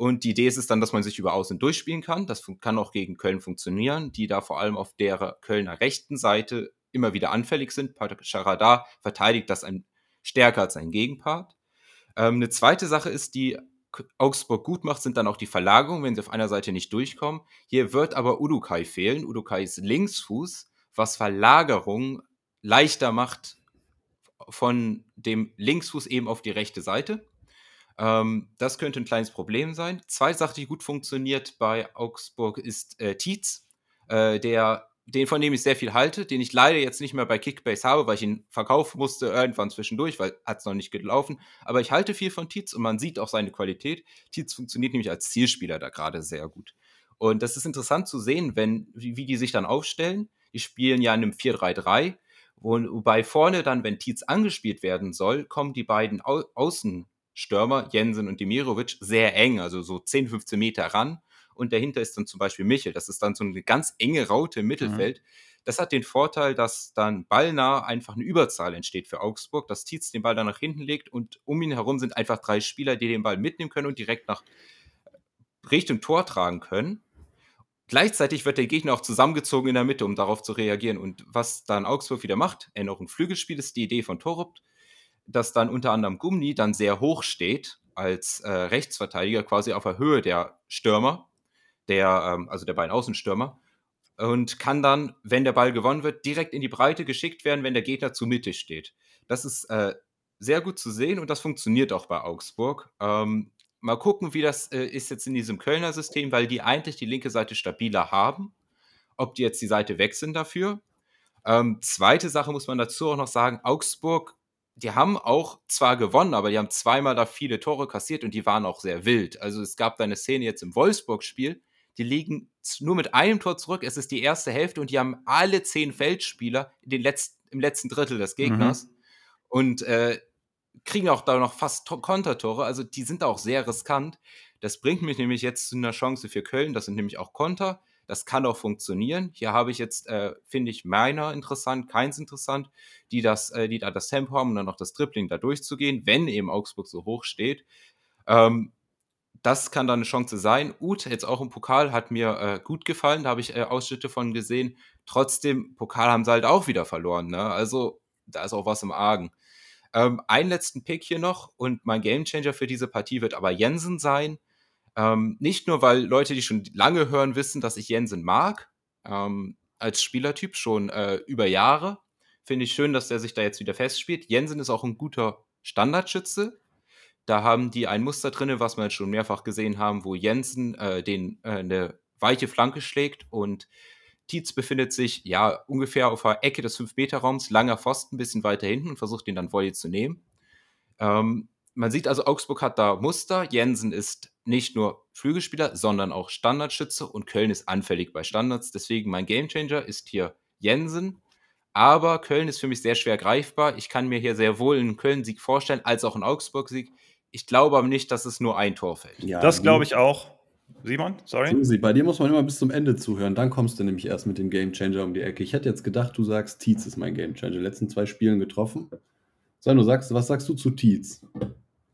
Und die Idee ist es dann, dass man sich über Außen durchspielen kann. Das kann auch gegen Köln funktionieren, die da vor allem auf der Kölner rechten Seite immer wieder anfällig sind. Charada verteidigt das ein, stärker als sein Gegenpart. Ähm, eine zweite Sache ist, die Augsburg gut macht, sind dann auch die Verlagerungen, wenn sie auf einer Seite nicht durchkommen. Hier wird aber Udukai fehlen. Udukai ist Linksfuß, was Verlagerung leichter macht von dem Linksfuß eben auf die rechte Seite. Ähm, das könnte ein kleines Problem sein. Zwei Sachen, die gut funktioniert bei Augsburg, ist äh, Tietz, äh, der, den, von dem ich sehr viel halte, den ich leider jetzt nicht mehr bei Kickbase habe, weil ich ihn verkaufen musste irgendwann zwischendurch, weil hat es noch nicht gelaufen. Aber ich halte viel von Tietz und man sieht auch seine Qualität. Tietz funktioniert nämlich als Zielspieler da gerade sehr gut. Und das ist interessant zu sehen, wenn, wie, wie die sich dann aufstellen. Die spielen ja in einem 4-3-3, wobei vorne dann, wenn Tietz angespielt werden soll, kommen die beiden Au Außenstürmer, Jensen und Demirovic, sehr eng, also so 10, 15 Meter ran. Und dahinter ist dann zum Beispiel Michel. Das ist dann so eine ganz enge Raute im Mittelfeld. Mhm. Das hat den Vorteil, dass dann ballnah einfach eine Überzahl entsteht für Augsburg, dass Tietz den Ball dann nach hinten legt und um ihn herum sind einfach drei Spieler, die den Ball mitnehmen können und direkt nach Richtung Tor tragen können. Gleichzeitig wird der Gegner auch zusammengezogen in der Mitte, um darauf zu reagieren. Und was dann Augsburg wieder macht, er noch ein Flügelspiel ist die Idee von Torupt, dass dann unter anderem Gumni dann sehr hoch steht als äh, Rechtsverteidiger, quasi auf der Höhe der Stürmer, der, ähm, also der beiden Außenstürmer, und kann dann, wenn der Ball gewonnen wird, direkt in die Breite geschickt werden, wenn der Gegner zu Mitte steht. Das ist äh, sehr gut zu sehen und das funktioniert auch bei Augsburg. Ähm, Mal gucken, wie das äh, ist jetzt in diesem Kölner System, weil die eigentlich die linke Seite stabiler haben. Ob die jetzt die Seite sind dafür. Ähm, zweite Sache muss man dazu auch noch sagen: Augsburg, die haben auch zwar gewonnen, aber die haben zweimal da viele Tore kassiert und die waren auch sehr wild. Also es gab da eine Szene jetzt im Wolfsburg-Spiel, die liegen nur mit einem Tor zurück. Es ist die erste Hälfte und die haben alle zehn Feldspieler letzten, im letzten Drittel des Gegners. Mhm. Und äh, kriegen auch da noch fast Kontertore. Also die sind auch sehr riskant. Das bringt mich nämlich jetzt zu einer Chance für Köln. Das sind nämlich auch Konter. Das kann auch funktionieren. Hier habe ich jetzt, äh, finde ich, meiner interessant, keins interessant, die, das, äh, die da das Tempo haben und dann noch das Dribbling da durchzugehen, wenn eben Augsburg so hoch steht. Ähm, das kann dann eine Chance sein. Uth, jetzt auch im Pokal, hat mir äh, gut gefallen. Da habe ich äh, Ausschnitte von gesehen. Trotzdem, Pokal haben sie halt auch wieder verloren. Ne? Also da ist auch was im Argen. Ähm, einen letzten Pick hier noch und mein Gamechanger für diese Partie wird aber Jensen sein. Ähm, nicht nur, weil Leute, die schon lange hören, wissen, dass ich Jensen mag, ähm, als Spielertyp schon äh, über Jahre. Finde ich schön, dass der sich da jetzt wieder festspielt. Jensen ist auch ein guter Standardschütze. Da haben die ein Muster drin, was wir jetzt schon mehrfach gesehen haben, wo Jensen äh, den, äh, eine weiche Flanke schlägt und Tietz befindet sich ja ungefähr auf der Ecke des 5-Meter-Raums, langer Pfosten, ein bisschen weiter hinten und versucht ihn dann Volley zu nehmen. Ähm, man sieht also, Augsburg hat da Muster. Jensen ist nicht nur Flügelspieler, sondern auch Standardschütze und Köln ist anfällig bei Standards. Deswegen mein Gamechanger ist hier Jensen. Aber Köln ist für mich sehr schwer greifbar. Ich kann mir hier sehr wohl einen Köln-Sieg vorstellen, als auch einen Augsburg-Sieg. Ich glaube aber nicht, dass es nur ein Tor fällt. Ja, das glaube ich auch. Simon, sorry. Susi, bei dir muss man immer bis zum Ende zuhören, dann kommst du nämlich erst mit dem Gamechanger um die Ecke. Ich hätte jetzt gedacht, du sagst, Tietz ist mein Gamechanger. Letzten zwei Spielen getroffen. Sag, du sagst, was sagst du zu Tietz?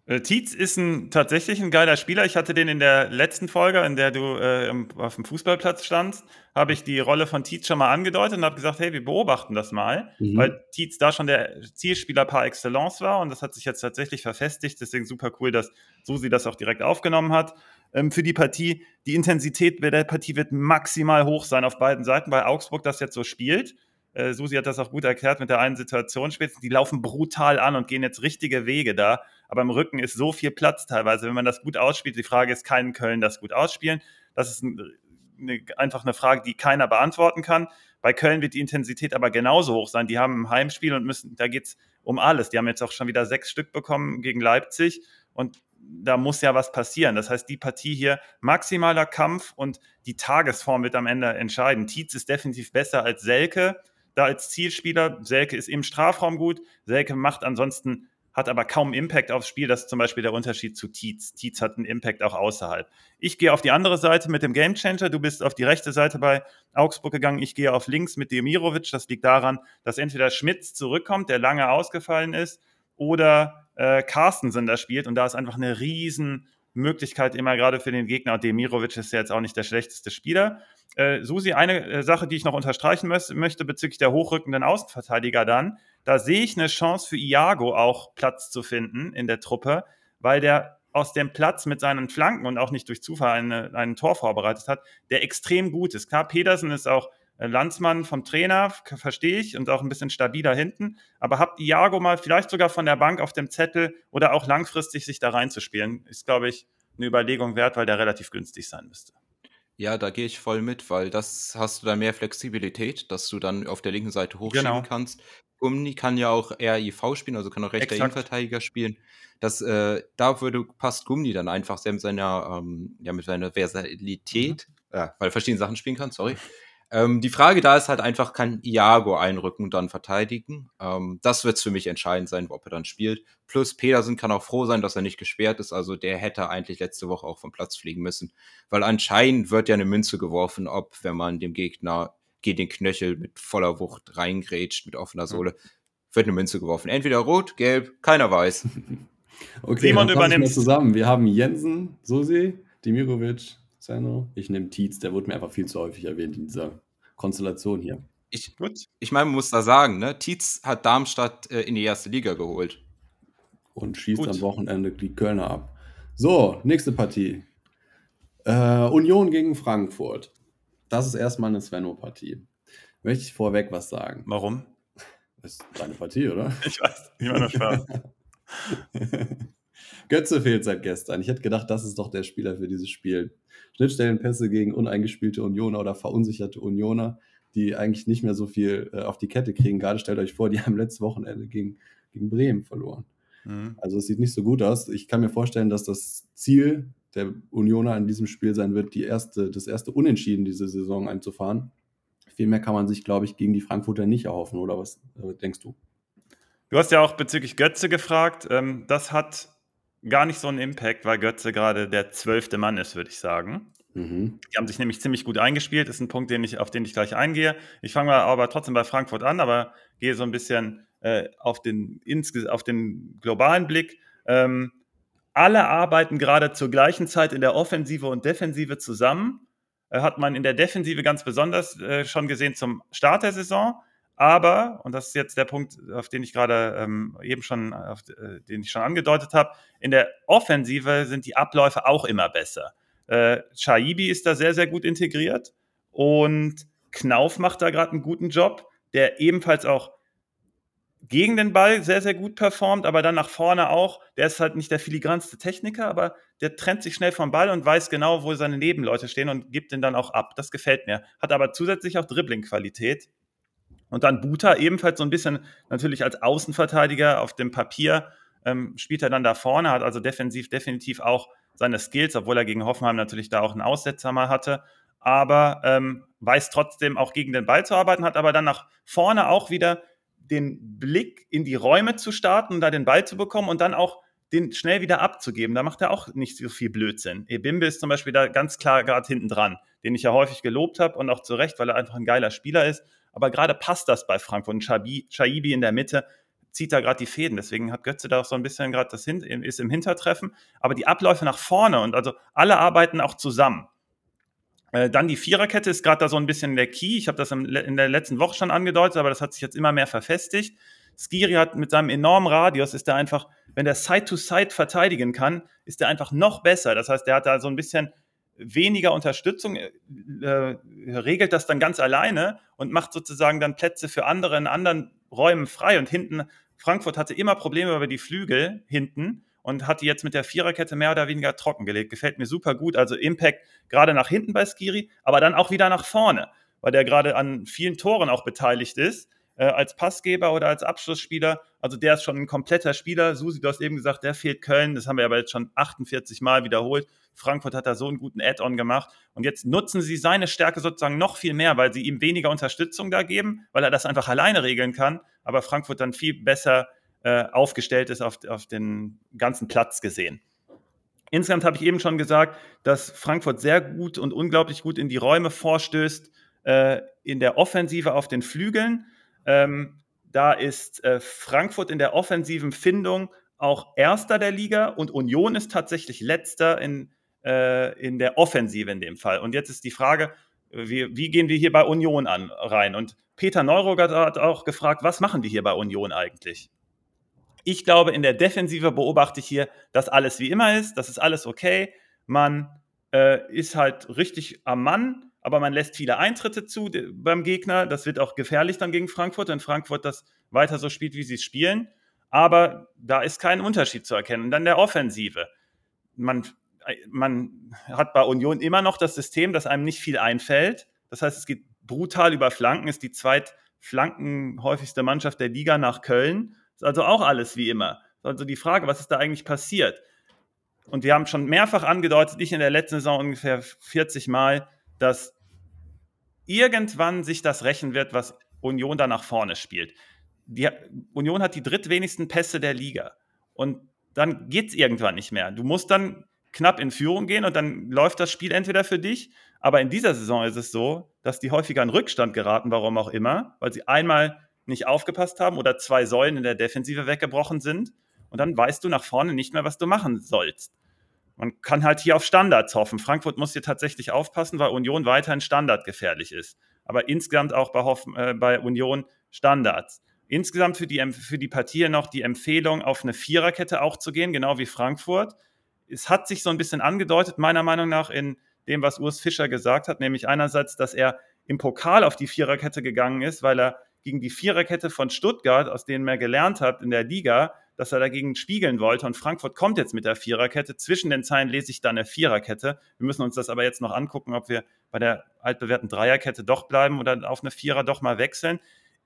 Äh, Tietz ist ein, tatsächlich ein geiler Spieler. Ich hatte den in der letzten Folge, in der du äh, auf dem Fußballplatz standst, habe ich die Rolle von Tietz schon mal angedeutet und habe gesagt, hey, wir beobachten das mal, mhm. weil Tietz da schon der Zielspieler par excellence war und das hat sich jetzt tatsächlich verfestigt. Deswegen super cool, dass Susi das auch direkt aufgenommen hat ähm, für die Partie. Die Intensität der Partie wird maximal hoch sein auf beiden Seiten, weil Augsburg das jetzt so spielt. Äh, Susi hat das auch gut erklärt mit der einen Situation spätestens. Die laufen brutal an und gehen jetzt richtige Wege da. Aber im Rücken ist so viel Platz teilweise. Wenn man das gut ausspielt, die Frage ist, kann Köln das gut ausspielen? Das ist eine, einfach eine Frage, die keiner beantworten kann. Bei Köln wird die Intensität aber genauso hoch sein. Die haben ein Heimspiel und müssen, da geht es um alles. Die haben jetzt auch schon wieder sechs Stück bekommen gegen Leipzig. Und da muss ja was passieren. Das heißt, die Partie hier maximaler Kampf und die Tagesform wird am Ende entscheiden. Tietz ist definitiv besser als Selke da als Zielspieler. Selke ist im Strafraum gut. Selke macht ansonsten, hat aber kaum Impact aufs Spiel. Das ist zum Beispiel der Unterschied zu Tietz. Tietz hat einen Impact auch außerhalb. Ich gehe auf die andere Seite mit dem Gamechanger. Du bist auf die rechte Seite bei Augsburg gegangen. Ich gehe auf links mit Demirovic. Das liegt daran, dass entweder Schmitz zurückkommt, der lange ausgefallen ist, oder äh, Carstensen da spielt. Und da ist einfach eine riesen Möglichkeit immer gerade für den Gegner. Demirovic ist ja jetzt auch nicht der schlechteste Spieler. Äh, Susi, eine äh, Sache, die ich noch unterstreichen möchte bezüglich der hochrückenden Außenverteidiger dann. Da sehe ich eine Chance für Iago auch Platz zu finden in der Truppe, weil der aus dem Platz mit seinen Flanken und auch nicht durch Zufall eine, einen Tor vorbereitet hat, der extrem gut ist. Klar, Pedersen ist auch äh, Landsmann vom Trainer, verstehe ich, und auch ein bisschen stabiler hinten. Aber habt Iago mal vielleicht sogar von der Bank auf dem Zettel oder auch langfristig sich da reinzuspielen, ist, glaube ich, eine Überlegung wert, weil der relativ günstig sein müsste. Ja, da gehe ich voll mit, weil das hast du da mehr Flexibilität, dass du dann auf der linken Seite hochschieben genau. kannst. Gumni kann ja auch eher IV spielen, also kann auch rechter Innenverteidiger spielen. Das, äh, da würde, passt Gumni dann einfach sehr mit seiner, ähm, ja, mit seiner Versatilität, mhm. ja, weil er verschiedene Sachen spielen kann, sorry, Ähm, die Frage da ist halt einfach, kann Iago einrücken und dann verteidigen? Ähm, das wird für mich entscheidend sein, ob er dann spielt. Plus Pedersen kann auch froh sein, dass er nicht gesperrt ist. Also der hätte eigentlich letzte Woche auch vom Platz fliegen müssen. Weil anscheinend wird ja eine Münze geworfen, ob, wenn man dem Gegner geht den Knöchel mit voller Wucht reingrätscht, mit offener Sohle, wird eine Münze geworfen. Entweder rot, gelb, keiner weiß. okay, Simon übernimmt zusammen. Wir haben Jensen, Susi, Dimirovic, Zeno. Ich nehme Tietz, der wurde mir einfach viel zu häufig erwähnt in dieser Konstellation hier. Ich, ich meine, man muss da sagen, ne? Tietz hat Darmstadt äh, in die erste Liga geholt. Und schießt Gut. am Wochenende die Kölner ab. So, nächste Partie. Äh, Union gegen Frankfurt. Das ist erstmal eine Svenno-Partie. Möchte ich vorweg was sagen. Warum? Das ist deine Partie, oder? Ich weiß, ich meine Spaß. Götze fehlt seit gestern. Ich hätte gedacht, das ist doch der Spieler für dieses Spiel. Schnittstellenpässe gegen uneingespielte Unioner oder verunsicherte Unioner, die eigentlich nicht mehr so viel äh, auf die Kette kriegen. Gerade stellt euch vor, die haben letztes Wochenende gegen, gegen Bremen verloren. Mhm. Also es sieht nicht so gut aus. Ich kann mir vorstellen, dass das Ziel der Unioner in diesem Spiel sein wird, die erste, das erste Unentschieden diese Saison einzufahren. Viel mehr kann man sich, glaube ich, gegen die Frankfurter nicht erhoffen, oder was äh, denkst du? Du hast ja auch bezüglich Götze gefragt. Ähm, das hat gar nicht so einen Impact, weil Götze gerade der zwölfte Mann ist, würde ich sagen. Mhm. Die haben sich nämlich ziemlich gut eingespielt. Ist ein Punkt, den ich, auf den ich gleich eingehe. Ich fange mal aber trotzdem bei Frankfurt an, aber gehe so ein bisschen äh, auf, den, auf den globalen Blick. Ähm, alle arbeiten gerade zur gleichen Zeit in der Offensive und Defensive zusammen. Äh, hat man in der Defensive ganz besonders äh, schon gesehen zum Start der Saison. Aber, und das ist jetzt der Punkt, auf den ich gerade ähm, eben schon, auf, äh, den ich schon angedeutet habe, in der Offensive sind die Abläufe auch immer besser. Äh, Shaibi ist da sehr, sehr gut integriert und Knauf macht da gerade einen guten Job, der ebenfalls auch gegen den Ball sehr, sehr gut performt, aber dann nach vorne auch. Der ist halt nicht der filigranste Techniker, aber der trennt sich schnell vom Ball und weiß genau, wo seine Nebenleute stehen und gibt den dann auch ab. Das gefällt mir. Hat aber zusätzlich auch Dribbling-Qualität. Und dann Buta ebenfalls so ein bisschen natürlich als Außenverteidiger auf dem Papier ähm, spielt er dann da vorne, hat also defensiv definitiv auch seine Skills, obwohl er gegen Hoffenheim natürlich da auch einen Aussetzer mal hatte. Aber ähm, weiß trotzdem auch gegen den Ball zu arbeiten, hat aber dann nach vorne auch wieder den Blick in die Räume zu starten und da den Ball zu bekommen und dann auch den schnell wieder abzugeben. Da macht er auch nicht so viel Blödsinn. Ebimbe ist zum Beispiel da ganz klar gerade hinten dran, den ich ja häufig gelobt habe und auch zu Recht, weil er einfach ein geiler Spieler ist. Aber gerade passt das bei Frankfurt. Und Shaibi in der Mitte zieht da gerade die Fäden. Deswegen hat Götze da auch so ein bisschen gerade das hin, ist im Hintertreffen. Aber die Abläufe nach vorne und also alle arbeiten auch zusammen. Äh, dann die Viererkette ist gerade da so ein bisschen der Key. Ich habe das in der letzten Woche schon angedeutet, aber das hat sich jetzt immer mehr verfestigt. Skiri hat mit seinem enormen Radius, ist er einfach, wenn der Side-to-Side -Side verteidigen kann, ist er einfach noch besser. Das heißt, der hat da so ein bisschen weniger Unterstützung, äh, äh, regelt das dann ganz alleine und macht sozusagen dann Plätze für andere in anderen Räumen frei. Und hinten, Frankfurt hatte immer Probleme über die Flügel hinten und hat die jetzt mit der Viererkette mehr oder weniger trockengelegt. Gefällt mir super gut. Also Impact gerade nach hinten bei Skiri, aber dann auch wieder nach vorne, weil der gerade an vielen Toren auch beteiligt ist. Äh, als Passgeber oder als Abschlussspieler. Also der ist schon ein kompletter Spieler. Susi, du hast eben gesagt, der fehlt Köln. Das haben wir aber jetzt schon 48 Mal wiederholt. Frankfurt hat da so einen guten Add-on gemacht. Und jetzt nutzen sie seine Stärke sozusagen noch viel mehr, weil sie ihm weniger Unterstützung da geben, weil er das einfach alleine regeln kann. Aber Frankfurt dann viel besser äh, aufgestellt ist auf, auf den ganzen Platz gesehen. Insgesamt habe ich eben schon gesagt, dass Frankfurt sehr gut und unglaublich gut in die Räume vorstößt, äh, in der Offensive auf den Flügeln. Ähm, da ist äh, Frankfurt in der offensiven Findung auch Erster der Liga und Union ist tatsächlich Letzter in, äh, in der Offensive in dem Fall. Und jetzt ist die Frage, wie, wie gehen wir hier bei Union an, rein? Und Peter Neuroger hat auch gefragt, was machen die hier bei Union eigentlich? Ich glaube, in der Defensive beobachte ich hier, dass alles wie immer ist, das ist alles okay. Man äh, ist halt richtig am Mann, aber man lässt viele Eintritte zu beim Gegner. Das wird auch gefährlich dann gegen Frankfurt, wenn Frankfurt das weiter so spielt, wie sie es spielen. Aber da ist kein Unterschied zu erkennen. Und dann der Offensive. Man, man hat bei Union immer noch das System, dass einem nicht viel einfällt. Das heißt, es geht brutal über Flanken, ist die zweitflankenhäufigste Mannschaft der Liga nach Köln. Ist also auch alles wie immer. Also die Frage, was ist da eigentlich passiert? Und wir haben schon mehrfach angedeutet, ich in der letzten Saison ungefähr 40 Mal, dass irgendwann sich das rächen wird, was Union da nach vorne spielt. Die Union hat die drittwenigsten Pässe der Liga. Und dann geht es irgendwann nicht mehr. Du musst dann knapp in Führung gehen und dann läuft das Spiel entweder für dich, aber in dieser Saison ist es so, dass die häufiger in Rückstand geraten, warum auch immer, weil sie einmal nicht aufgepasst haben oder zwei Säulen in der Defensive weggebrochen sind und dann weißt du nach vorne nicht mehr, was du machen sollst. Man kann halt hier auf Standards hoffen. Frankfurt muss hier tatsächlich aufpassen, weil Union weiterhin standardgefährlich ist. Aber insgesamt auch bei, Hoff äh, bei Union Standards. Insgesamt für die, für die Partie noch die Empfehlung, auf eine Viererkette auch zu gehen, genau wie Frankfurt. Es hat sich so ein bisschen angedeutet, meiner Meinung nach, in dem, was Urs Fischer gesagt hat, nämlich einerseits, dass er im Pokal auf die Viererkette gegangen ist, weil er gegen die Viererkette von Stuttgart, aus denen er gelernt hat in der Liga, dass er dagegen spiegeln wollte. Und Frankfurt kommt jetzt mit der Viererkette. Zwischen den Zeilen lese ich dann eine Viererkette. Wir müssen uns das aber jetzt noch angucken, ob wir bei der altbewährten Dreierkette doch bleiben oder auf eine Vierer doch mal wechseln.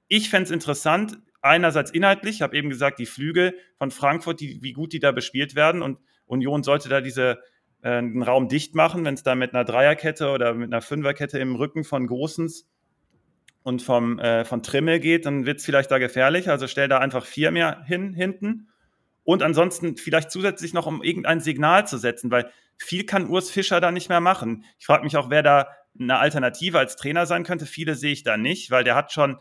Ich fände es interessant, einerseits inhaltlich, ich habe eben gesagt, die Flügel von Frankfurt, die, wie gut die da bespielt werden. Und Union sollte da diese äh, einen Raum dicht machen, wenn es da mit einer Dreierkette oder mit einer Fünferkette im Rücken von Großens und vom, äh, von Trimmel geht, dann wird es vielleicht da gefährlich. Also stell da einfach vier mehr hin hinten. Und ansonsten vielleicht zusätzlich noch, um irgendein Signal zu setzen, weil viel kann Urs Fischer da nicht mehr machen. Ich frage mich auch, wer da eine Alternative als Trainer sein könnte. Viele sehe ich da nicht, weil der hat schon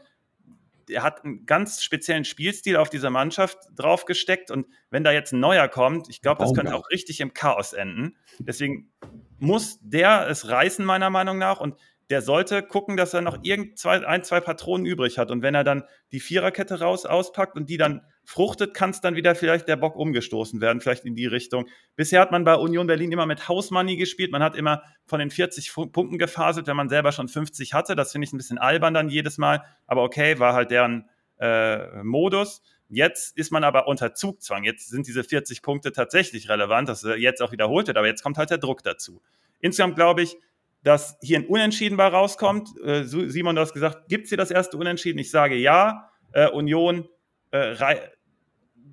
er hat einen ganz speziellen Spielstil auf dieser Mannschaft draufgesteckt und wenn da jetzt ein neuer kommt, ich glaube, das könnte auch richtig im Chaos enden. Deswegen muss der es reißen, meiner Meinung nach, und der sollte gucken, dass er noch irgend zwei, ein, zwei Patronen übrig hat. Und wenn er dann die Viererkette raus auspackt und die dann fruchtet, kann es dann wieder vielleicht der Bock umgestoßen werden, vielleicht in die Richtung. Bisher hat man bei Union Berlin immer mit Hausmoney gespielt. Man hat immer von den 40 Punkten gefaselt, wenn man selber schon 50 hatte. Das finde ich ein bisschen albern dann jedes Mal. Aber okay, war halt deren äh, Modus. Jetzt ist man aber unter Zugzwang. Jetzt sind diese 40 Punkte tatsächlich relevant, dass er jetzt auch wiederholt wird. Aber jetzt kommt halt der Druck dazu. Insgesamt glaube ich, dass hier ein Unentschieden bei rauskommt. Äh, Simon, du hast gesagt, gibt es hier das erste Unentschieden? Ich sage ja. Äh, Union äh,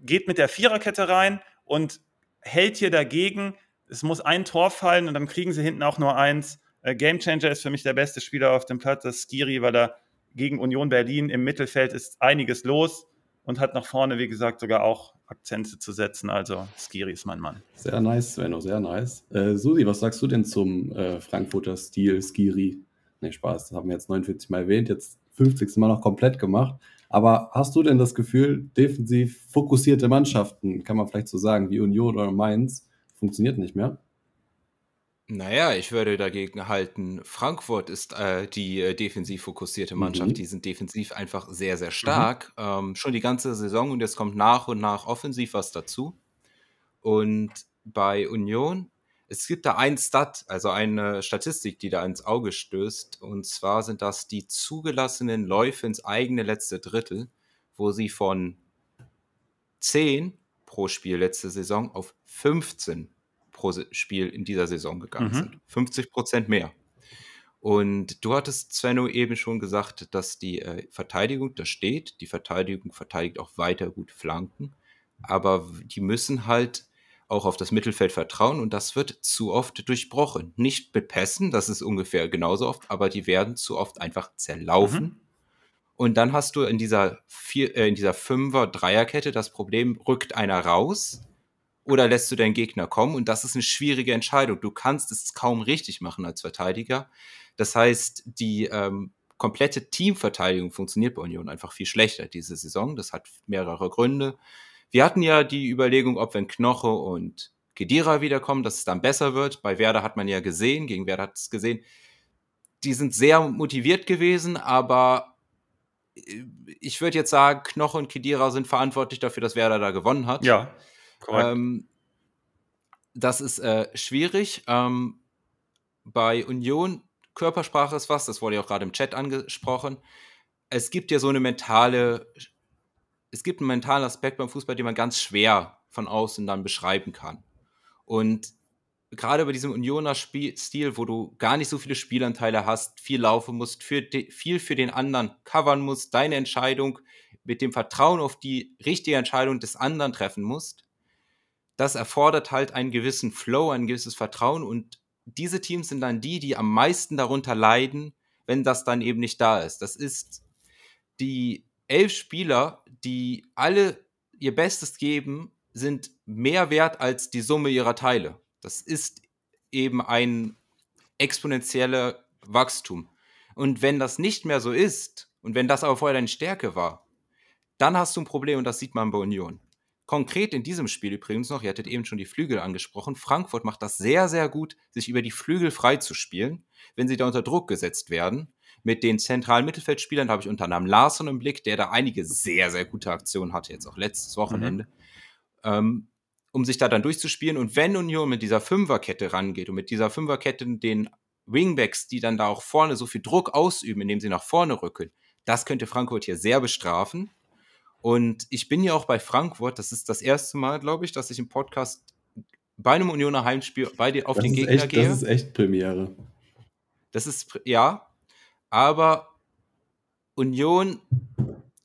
geht mit der Viererkette rein und hält hier dagegen. Es muss ein Tor fallen und dann kriegen sie hinten auch nur eins. Äh, Gamechanger ist für mich der beste Spieler auf dem Platz, das Skiri, weil er gegen Union Berlin im Mittelfeld ist einiges los und hat nach vorne, wie gesagt, sogar auch Akzente zu setzen. Also Skiri ist mein Mann. Sehr nice, Svenno, sehr nice. Äh, Susi, was sagst du denn zum äh, Frankfurter Stil Skiri? Nee, Spaß, das haben wir jetzt 49 Mal erwähnt, jetzt 50. Mal noch komplett gemacht. Aber hast du denn das Gefühl, defensiv fokussierte Mannschaften, kann man vielleicht so sagen, wie Union oder Mainz, funktioniert nicht mehr? Naja, ich würde dagegen halten, Frankfurt ist äh, die äh, defensiv fokussierte Mannschaft. Mhm. Die sind defensiv einfach sehr, sehr mhm. stark. Mhm. Ähm, schon die ganze Saison und jetzt kommt nach und nach offensiv was dazu. Und bei Union, es gibt da ein Stat, also eine Statistik, die da ins Auge stößt. Und zwar sind das die zugelassenen Läufe ins eigene letzte Drittel, wo sie von 10 pro Spiel letzte Saison auf 15 pro Spiel in dieser Saison gegangen mhm. sind. 50 Prozent mehr. Und du hattest, Svenno, eben schon gesagt, dass die äh, Verteidigung da steht. Die Verteidigung verteidigt auch weiter gut Flanken. Aber die müssen halt auch auf das Mittelfeld vertrauen und das wird zu oft durchbrochen. Nicht mit Pässen, das ist ungefähr genauso oft, aber die werden zu oft einfach zerlaufen. Mhm. Und dann hast du in dieser, vier, äh, in dieser Fünfer-Dreierkette das Problem, rückt einer raus, oder lässt du deinen Gegner kommen? Und das ist eine schwierige Entscheidung. Du kannst es kaum richtig machen als Verteidiger. Das heißt, die ähm, komplette Teamverteidigung funktioniert bei Union einfach viel schlechter diese Saison. Das hat mehrere Gründe. Wir hatten ja die Überlegung, ob wenn Knoche und Kedira wiederkommen, dass es dann besser wird. Bei Werder hat man ja gesehen, gegen Werder hat es gesehen, die sind sehr motiviert gewesen, aber äh, ich würde jetzt sagen, Knoche und Kedira sind verantwortlich dafür, dass Werder da gewonnen hat. Ja. Ähm, das ist äh, schwierig. Ähm, bei Union, Körpersprache ist was, das wurde ja auch gerade im Chat angesprochen. Es gibt ja so eine mentale, es gibt einen mentalen Aspekt beim Fußball, den man ganz schwer von außen dann beschreiben kann. Und gerade bei diesem Unioner Stil, wo du gar nicht so viele Spielanteile hast, viel laufen musst, für viel für den anderen covern musst, deine Entscheidung mit dem Vertrauen auf die richtige Entscheidung des anderen treffen musst, das erfordert halt einen gewissen Flow, ein gewisses Vertrauen und diese Teams sind dann die, die am meisten darunter leiden, wenn das dann eben nicht da ist. Das ist die elf Spieler, die alle ihr Bestes geben, sind mehr wert als die Summe ihrer Teile. Das ist eben ein exponentieller Wachstum. Und wenn das nicht mehr so ist, und wenn das aber vorher deine Stärke war, dann hast du ein Problem und das sieht man bei Union. Konkret in diesem Spiel übrigens noch, ihr hattet eben schon die Flügel angesprochen, Frankfurt macht das sehr, sehr gut, sich über die Flügel frei zu spielen, wenn sie da unter Druck gesetzt werden. Mit den zentralen Mittelfeldspielern habe ich unter anderem Larsson im Blick, der da einige sehr, sehr gute Aktionen hatte, jetzt auch letztes Wochenende, mhm. ähm, um sich da dann durchzuspielen. Und wenn Union mit dieser Fünferkette rangeht und mit dieser Fünferkette den Wingbacks, die dann da auch vorne so viel Druck ausüben, indem sie nach vorne rücken, das könnte Frankfurt hier sehr bestrafen. Und ich bin ja auch bei Frankfurt, das ist das erste Mal, glaube ich, dass ich im Podcast bei einem Unioner Heimspiel bei dir auf das den Gegner echt, gehe. Das ist echt Premiere. Das ist, ja, aber Union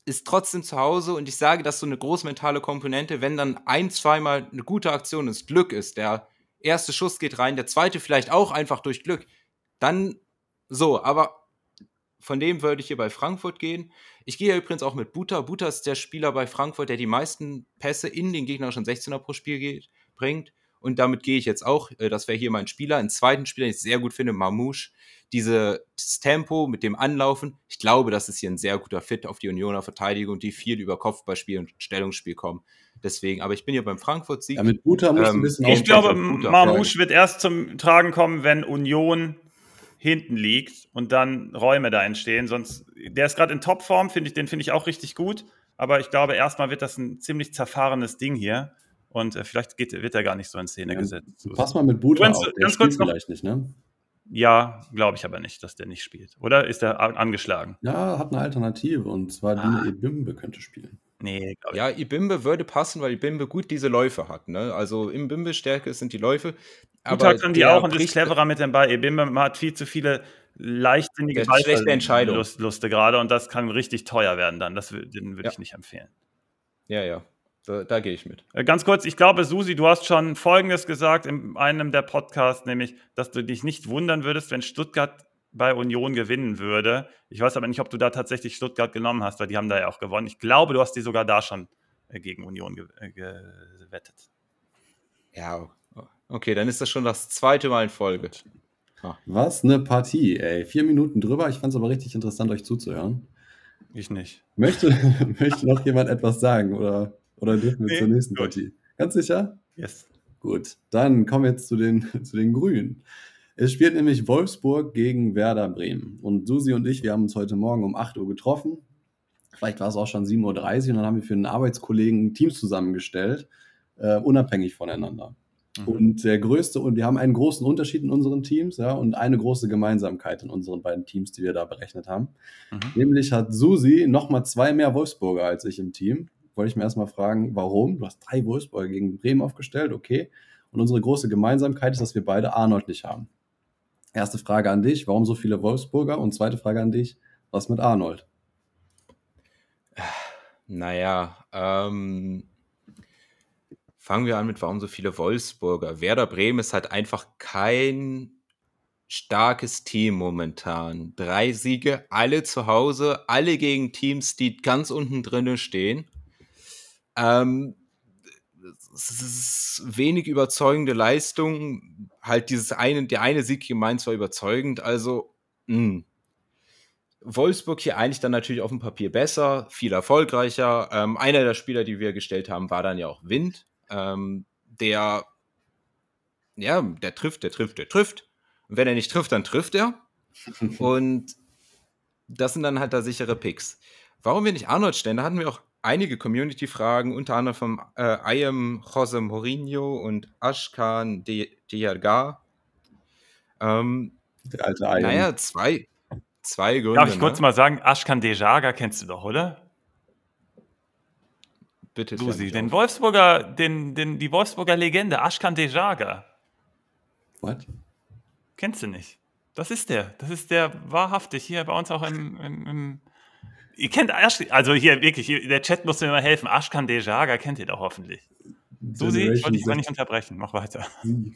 ist trotzdem zu Hause und ich sage, dass so eine große mentale Komponente, wenn dann ein, zweimal eine gute Aktion ist, Glück ist, der erste Schuss geht rein, der zweite vielleicht auch einfach durch Glück, dann so, aber von dem würde ich hier bei Frankfurt gehen. Ich gehe ja übrigens auch mit Buta. Buta ist der Spieler bei Frankfurt, der die meisten Pässe in den gegnerischen 16er pro Spiel geht, bringt. Und damit gehe ich jetzt auch. Äh, das wäre hier mein Spieler. Ein zweiten Spieler, den ich sehr gut finde, Mamouche. Dieses Tempo mit dem Anlaufen. Ich glaube, das ist hier ein sehr guter Fit auf die Unioner Verteidigung, die viel über Kopfballspiel und Stellungsspiel kommen. Deswegen, aber ich bin hier beim Frankfurt-Sieg. Ja, mit Buta muss ähm, ein bisschen Ich glaube, Mamouche wird erst zum Tragen kommen, wenn Union hinten liegt und dann Räume da entstehen. Sonst, der ist gerade in Topform, finde ich, den finde ich auch richtig gut. Aber ich glaube, erstmal wird das ein ziemlich zerfahrenes Ding hier. Und äh, vielleicht geht, wird er gar nicht so in Szene ja, gesetzt. Pass mal mit Buta auf, der ganz kurz noch, vielleicht nicht, ne? Ja, glaube ich aber nicht, dass der nicht spielt. Oder ist er angeschlagen? Ja, hat eine Alternative und zwar ah. Dine Ebimbe könnte spielen. Nee, glaube ich. Ja, Ibimbe würde passen, weil Ibimbe gut diese Läufe hat. Ne? Also Ibimbe Stärke sind die Läufe. Aber kann die auch und ist cleverer mit dem Ball. Ibimbe hat viel zu viele leichtsinnige schlechte. Lust, Luste gerade und das kann richtig teuer werden dann. Das, den würde ja. ich nicht empfehlen. Ja, ja. Da, da gehe ich mit. Äh, ganz kurz, ich glaube, Susi, du hast schon Folgendes gesagt in einem der Podcasts, nämlich, dass du dich nicht wundern würdest, wenn Stuttgart bei Union gewinnen würde. Ich weiß aber nicht, ob du da tatsächlich Stuttgart genommen hast, weil die haben da ja auch gewonnen. Ich glaube, du hast die sogar da schon äh, gegen Union äh, gewettet. Ja, okay, dann ist das schon das zweite Mal in Folge. Ah. Was eine Partie, ey. Vier Minuten drüber. Ich fand es aber richtig interessant, euch zuzuhören. Ich nicht. Möchte, möchte noch jemand etwas sagen oder, oder dürfen wir nee, zur nächsten gut. Partie? Ganz sicher? Yes. Gut, dann kommen wir jetzt zu den, zu den Grünen. Es spielt nämlich Wolfsburg gegen Werder Bremen. Und Susi und ich, wir haben uns heute Morgen um 8 Uhr getroffen. Vielleicht war es auch schon 7.30 Uhr und dann haben wir für einen Arbeitskollegen Teams zusammengestellt, äh, unabhängig voneinander. Mhm. Und der größte, und wir haben einen großen Unterschied in unseren Teams, ja, und eine große Gemeinsamkeit in unseren beiden Teams, die wir da berechnet haben. Mhm. Nämlich hat Susi nochmal zwei mehr Wolfsburger als ich im Team. Wollte ich mir erstmal fragen, warum? Du hast drei Wolfsburger gegen Bremen aufgestellt, okay. Und unsere große Gemeinsamkeit ist, dass wir beide Arnold nicht haben. Erste Frage an dich, warum so viele Wolfsburger? Und zweite Frage an dich, was mit Arnold? Naja, ähm, fangen wir an mit, warum so viele Wolfsburger? Werder Bremen ist halt einfach kein starkes Team momentan. Drei Siege, alle zu Hause, alle gegen Teams, die ganz unten drinnen stehen. Ähm, wenig überzeugende Leistung. Halt dieses eine, der eine Sieg hier meint zwar überzeugend, also mh. Hm. Wolfsburg hier eigentlich dann natürlich auf dem Papier besser, viel erfolgreicher. Ähm, einer der Spieler, die wir gestellt haben, war dann ja auch Wind, ähm, der ja, der trifft, der trifft, der trifft. Und wenn er nicht trifft, dann trifft er. Und das sind dann halt da sichere Picks. Warum wir nicht Arnold stellen, da hatten wir auch einige Community-Fragen, unter anderem von äh, Ayem Jose Mourinho und Ashkan Diarga. Ähm, Der alte Ayem. Naja, zwei, zwei Gründe. Darf ich kurz ne? mal sagen, Ashkan Dejaga kennst du doch, oder? Bitte. Susi, den auf. Wolfsburger, den, den, die Wolfsburger Legende, Ashkan Dejaga. Was? Kennst du nicht? Das ist der. Das ist der wahrhaftig hier bei uns auch im, im, im Ihr kennt Ash, also hier wirklich, der Chat muss mir mal helfen. Ashkan Dejaga kennt ihr doch hoffentlich. Susi, ich wollte dich mal nicht unterbrechen. Mach weiter.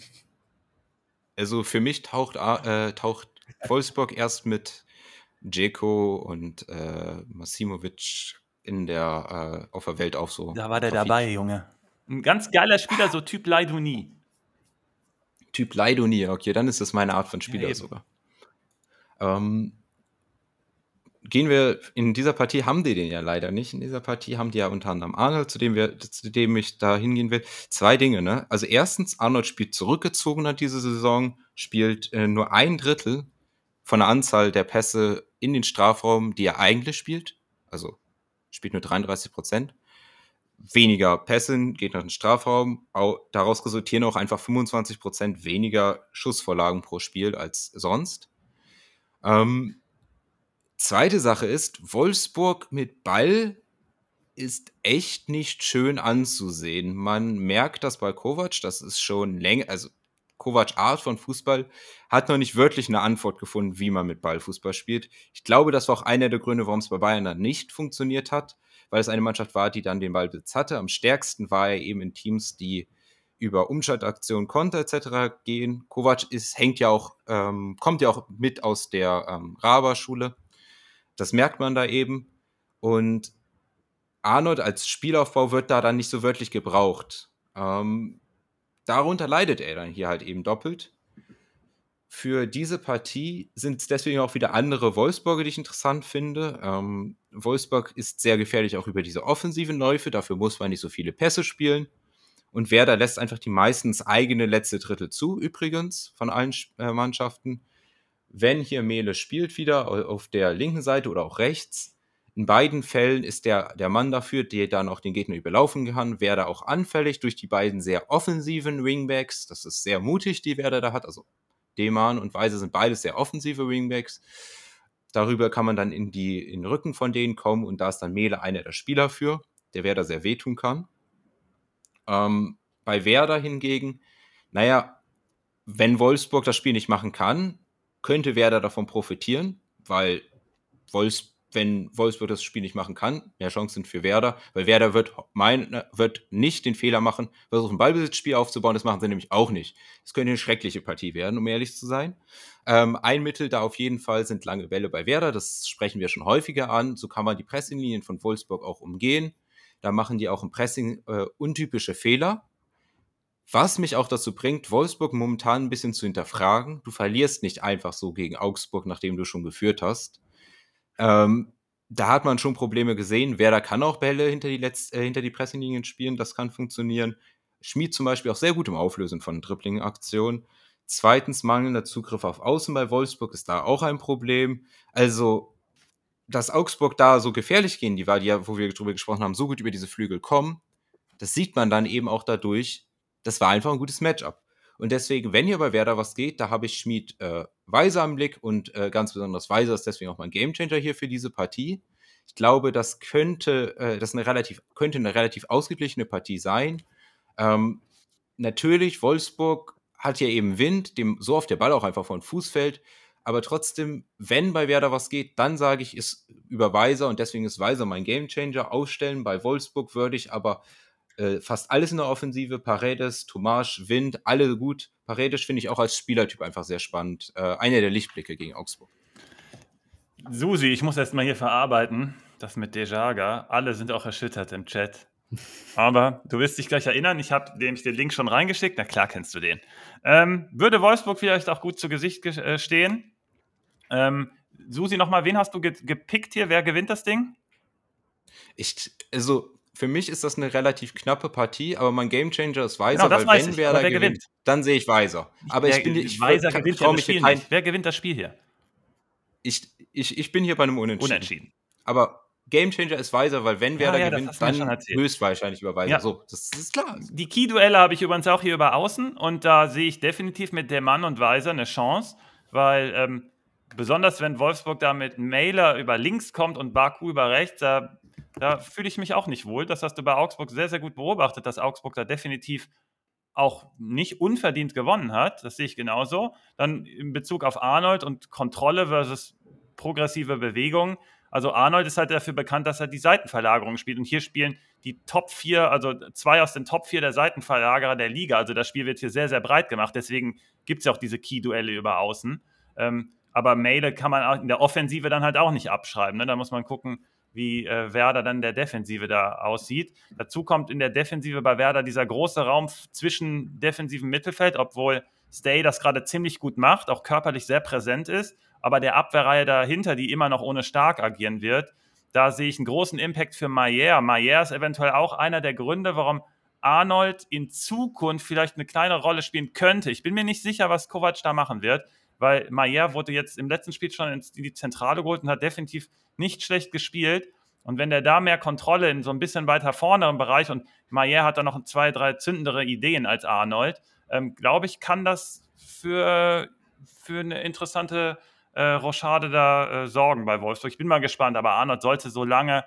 Also für mich taucht, äh, taucht Wolfsburg erst mit Dzeko und äh, Masimovic in der, äh, auf der Welt auch so. Da war der dabei, Junge. Ein ganz geiler Spieler, so Typ Leiduni. Typ Leiduni, okay, dann ist das meine Art von Spieler ja, sogar. Ähm, gehen wir in dieser Partie, haben die den ja leider nicht. In dieser Partie haben die ja unter anderem Arnold, zu dem, wir, zu dem ich da hingehen will. Zwei Dinge, ne? Also erstens, Arnold spielt zurückgezogen hat diese Saison, spielt äh, nur ein Drittel von der Anzahl der Pässe in den Strafraum, die er eigentlich spielt. Also spielt nur 33 Prozent. Weniger Pässe geht nach dem Strafraum. Daraus resultieren auch einfach 25 Prozent weniger Schussvorlagen pro Spiel als sonst. Ähm, Zweite Sache ist, Wolfsburg mit Ball ist echt nicht schön anzusehen. Man merkt das bei Kovac, das ist schon länger, also Kovac Art von Fußball hat noch nicht wirklich eine Antwort gefunden, wie man mit Ball Fußball spielt. Ich glaube, das war auch einer der Gründe, warum es bei Bayern dann nicht funktioniert hat, weil es eine Mannschaft war, die dann den Ballbesitz hatte. Am stärksten war er eben in Teams, die über Umschaltaktionen, Konter etc. gehen. Kovac ist, hängt ja auch, ähm, kommt ja auch mit aus der ähm, Raba-Schule das merkt man da eben. Und Arnold als Spielaufbau wird da dann nicht so wirklich gebraucht. Ähm, darunter leidet er dann hier halt eben doppelt. Für diese Partie sind es deswegen auch wieder andere Wolfsburger, die ich interessant finde. Ähm, Wolfsburg ist sehr gefährlich auch über diese offensiven Läufe, dafür muss man nicht so viele Pässe spielen. Und Werder lässt einfach die meistens eigene letzte Drittel zu, übrigens, von allen äh, Mannschaften wenn hier Mele spielt wieder auf der linken Seite oder auch rechts. In beiden Fällen ist der, der Mann dafür, der dann auch den Gegner überlaufen kann, Werder auch anfällig durch die beiden sehr offensiven Wingbacks. Das ist sehr mutig, die Werder da hat. Also Deman und Weise sind beides sehr offensive Wingbacks. Darüber kann man dann in, die, in den Rücken von denen kommen und da ist dann Mele einer der Spieler für, der Werder sehr wehtun kann. Ähm, bei Werder hingegen, naja, wenn Wolfsburg das Spiel nicht machen kann, könnte Werder davon profitieren, weil Wolfs, wenn Wolfsburg das Spiel nicht machen kann, mehr Chancen für Werder, weil Werder wird, mein, wird nicht den Fehler machen, versuchen ein Ballbesitzspiel aufzubauen, das machen sie nämlich auch nicht. Es könnte eine schreckliche Partie werden, um ehrlich zu sein. Ähm, ein Mittel da auf jeden Fall sind lange Bälle bei Werder, das sprechen wir schon häufiger an, so kann man die Pressinglinien von Wolfsburg auch umgehen. Da machen die auch im Pressing äh, untypische Fehler, was mich auch dazu bringt, Wolfsburg momentan ein bisschen zu hinterfragen. Du verlierst nicht einfach so gegen Augsburg, nachdem du schon geführt hast. Ähm, da hat man schon Probleme gesehen. Werder kann auch Bälle hinter die, Letz äh, hinter die Pressinglinien spielen, das kann funktionieren. Schmied zum Beispiel auch sehr gut im Auflösen von Dribbling-Aktionen. Zweitens, mangelnder Zugriff auf Außen bei Wolfsburg ist da auch ein Problem. Also, dass Augsburg da so gefährlich gehen, die war, die wo wir drüber gesprochen haben, so gut über diese Flügel kommen, das sieht man dann eben auch dadurch, das war einfach ein gutes Matchup. Und deswegen, wenn hier bei Werder was geht, da habe ich Schmied äh, Weiser im Blick und äh, ganz besonders Weiser ist deswegen auch mein Gamechanger hier für diese Partie. Ich glaube, das könnte, äh, das eine relativ, könnte eine relativ ausgeglichene Partie sein. Ähm, natürlich, Wolfsburg hat ja eben Wind, dem so oft der Ball auch einfach von Fuß fällt. Aber trotzdem, wenn bei Werder was geht, dann sage ich, ist über Weiser und deswegen ist Weiser mein Gamechanger. Ausstellen bei Wolfsburg würde ich aber äh, fast alles in der Offensive. Paredes, Tomasch, Wind, alle gut. Paredes finde ich auch als Spielertyp einfach sehr spannend. Äh, einer der Lichtblicke gegen Augsburg. Susi, ich muss erst mal hier verarbeiten, das mit Dejaga. Alle sind auch erschüttert im Chat. Aber du wirst dich gleich erinnern, ich habe nämlich den Link schon reingeschickt. Na klar kennst du den. Ähm, würde Wolfsburg vielleicht auch gut zu Gesicht ge äh, stehen? Ähm, Susi, nochmal, wen hast du ge gepickt hier? Wer gewinnt das Ding? Ich, also für mich ist das eine relativ knappe Partie, aber mein Gamechanger ist Weiser, genau, weil wenn ich. wer da gewinnt, gewinnt, dann sehe ich Weiser. Aber wer, ich bin ich Weiser kann, gewinnt ja das Spiel kein, Wer gewinnt das Spiel hier? Ich, ich, ich bin hier bei einem Unentschieden. Unentschieden. Aber Gamechanger ist Weiser, weil wenn wer ja, da ja, gewinnt, dann höchstwahrscheinlich über Weiser. Ja. So, das, das, ist klar. Die Key-Duelle habe ich übrigens auch hier über Außen und da sehe ich definitiv mit der Mann und Weiser eine Chance, weil ähm, besonders wenn Wolfsburg da mit Mailer über links kommt und Baku über rechts, da da fühle ich mich auch nicht wohl. Das hast du bei Augsburg sehr, sehr gut beobachtet, dass Augsburg da definitiv auch nicht unverdient gewonnen hat. Das sehe ich genauso. Dann in Bezug auf Arnold und Kontrolle versus progressive Bewegung. Also Arnold ist halt dafür bekannt, dass er die Seitenverlagerung spielt. Und hier spielen die Top 4, also zwei aus den Top 4 der Seitenverlagerer der Liga. Also das Spiel wird hier sehr, sehr breit gemacht. Deswegen gibt es ja auch diese Key-Duelle über Außen. Ähm, aber Mele kann man in der Offensive dann halt auch nicht abschreiben. Ne? Da muss man gucken, wie äh, Werder dann der Defensive da aussieht. Dazu kommt in der Defensive bei Werder dieser große Raum zwischen defensivem Mittelfeld, obwohl Stay das gerade ziemlich gut macht, auch körperlich sehr präsent ist, aber der Abwehrreihe dahinter, die immer noch ohne Stark agieren wird, da sehe ich einen großen Impact für Maier. Maier ist eventuell auch einer der Gründe, warum Arnold in Zukunft vielleicht eine kleine Rolle spielen könnte. Ich bin mir nicht sicher, was Kovac da machen wird, weil Maier wurde jetzt im letzten Spiel schon in die Zentrale geholt und hat definitiv nicht schlecht gespielt. Und wenn der da mehr Kontrolle in so ein bisschen weiter vorne im Bereich und Maier hat da noch zwei, drei zündendere Ideen als Arnold, ähm, glaube ich, kann das für, für eine interessante äh, Rochade da äh, sorgen bei Wolfsburg. Ich bin mal gespannt, aber Arnold sollte, solange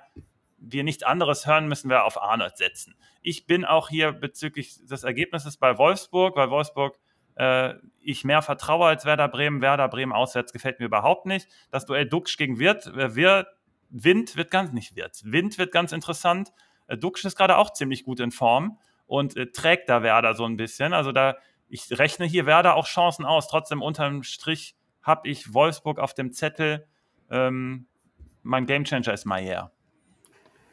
wir nichts anderes hören, müssen wir auf Arnold setzen. Ich bin auch hier bezüglich des Ergebnisses bei Wolfsburg, weil Wolfsburg äh, ich mehr vertraue als Werder Bremen. Werder Bremen auswärts gefällt mir überhaupt nicht. Das Duell Duxch gegen Wirt, äh, Wirt Wind wird ganz nicht Wirt. Wind wird ganz interessant. Äh, Duxch ist gerade auch ziemlich gut in Form und äh, trägt da Werder so ein bisschen. Also da, ich rechne hier Werder auch Chancen aus. Trotzdem unterm Strich habe ich Wolfsburg auf dem Zettel. Ähm, mein Gamechanger ist Mayer.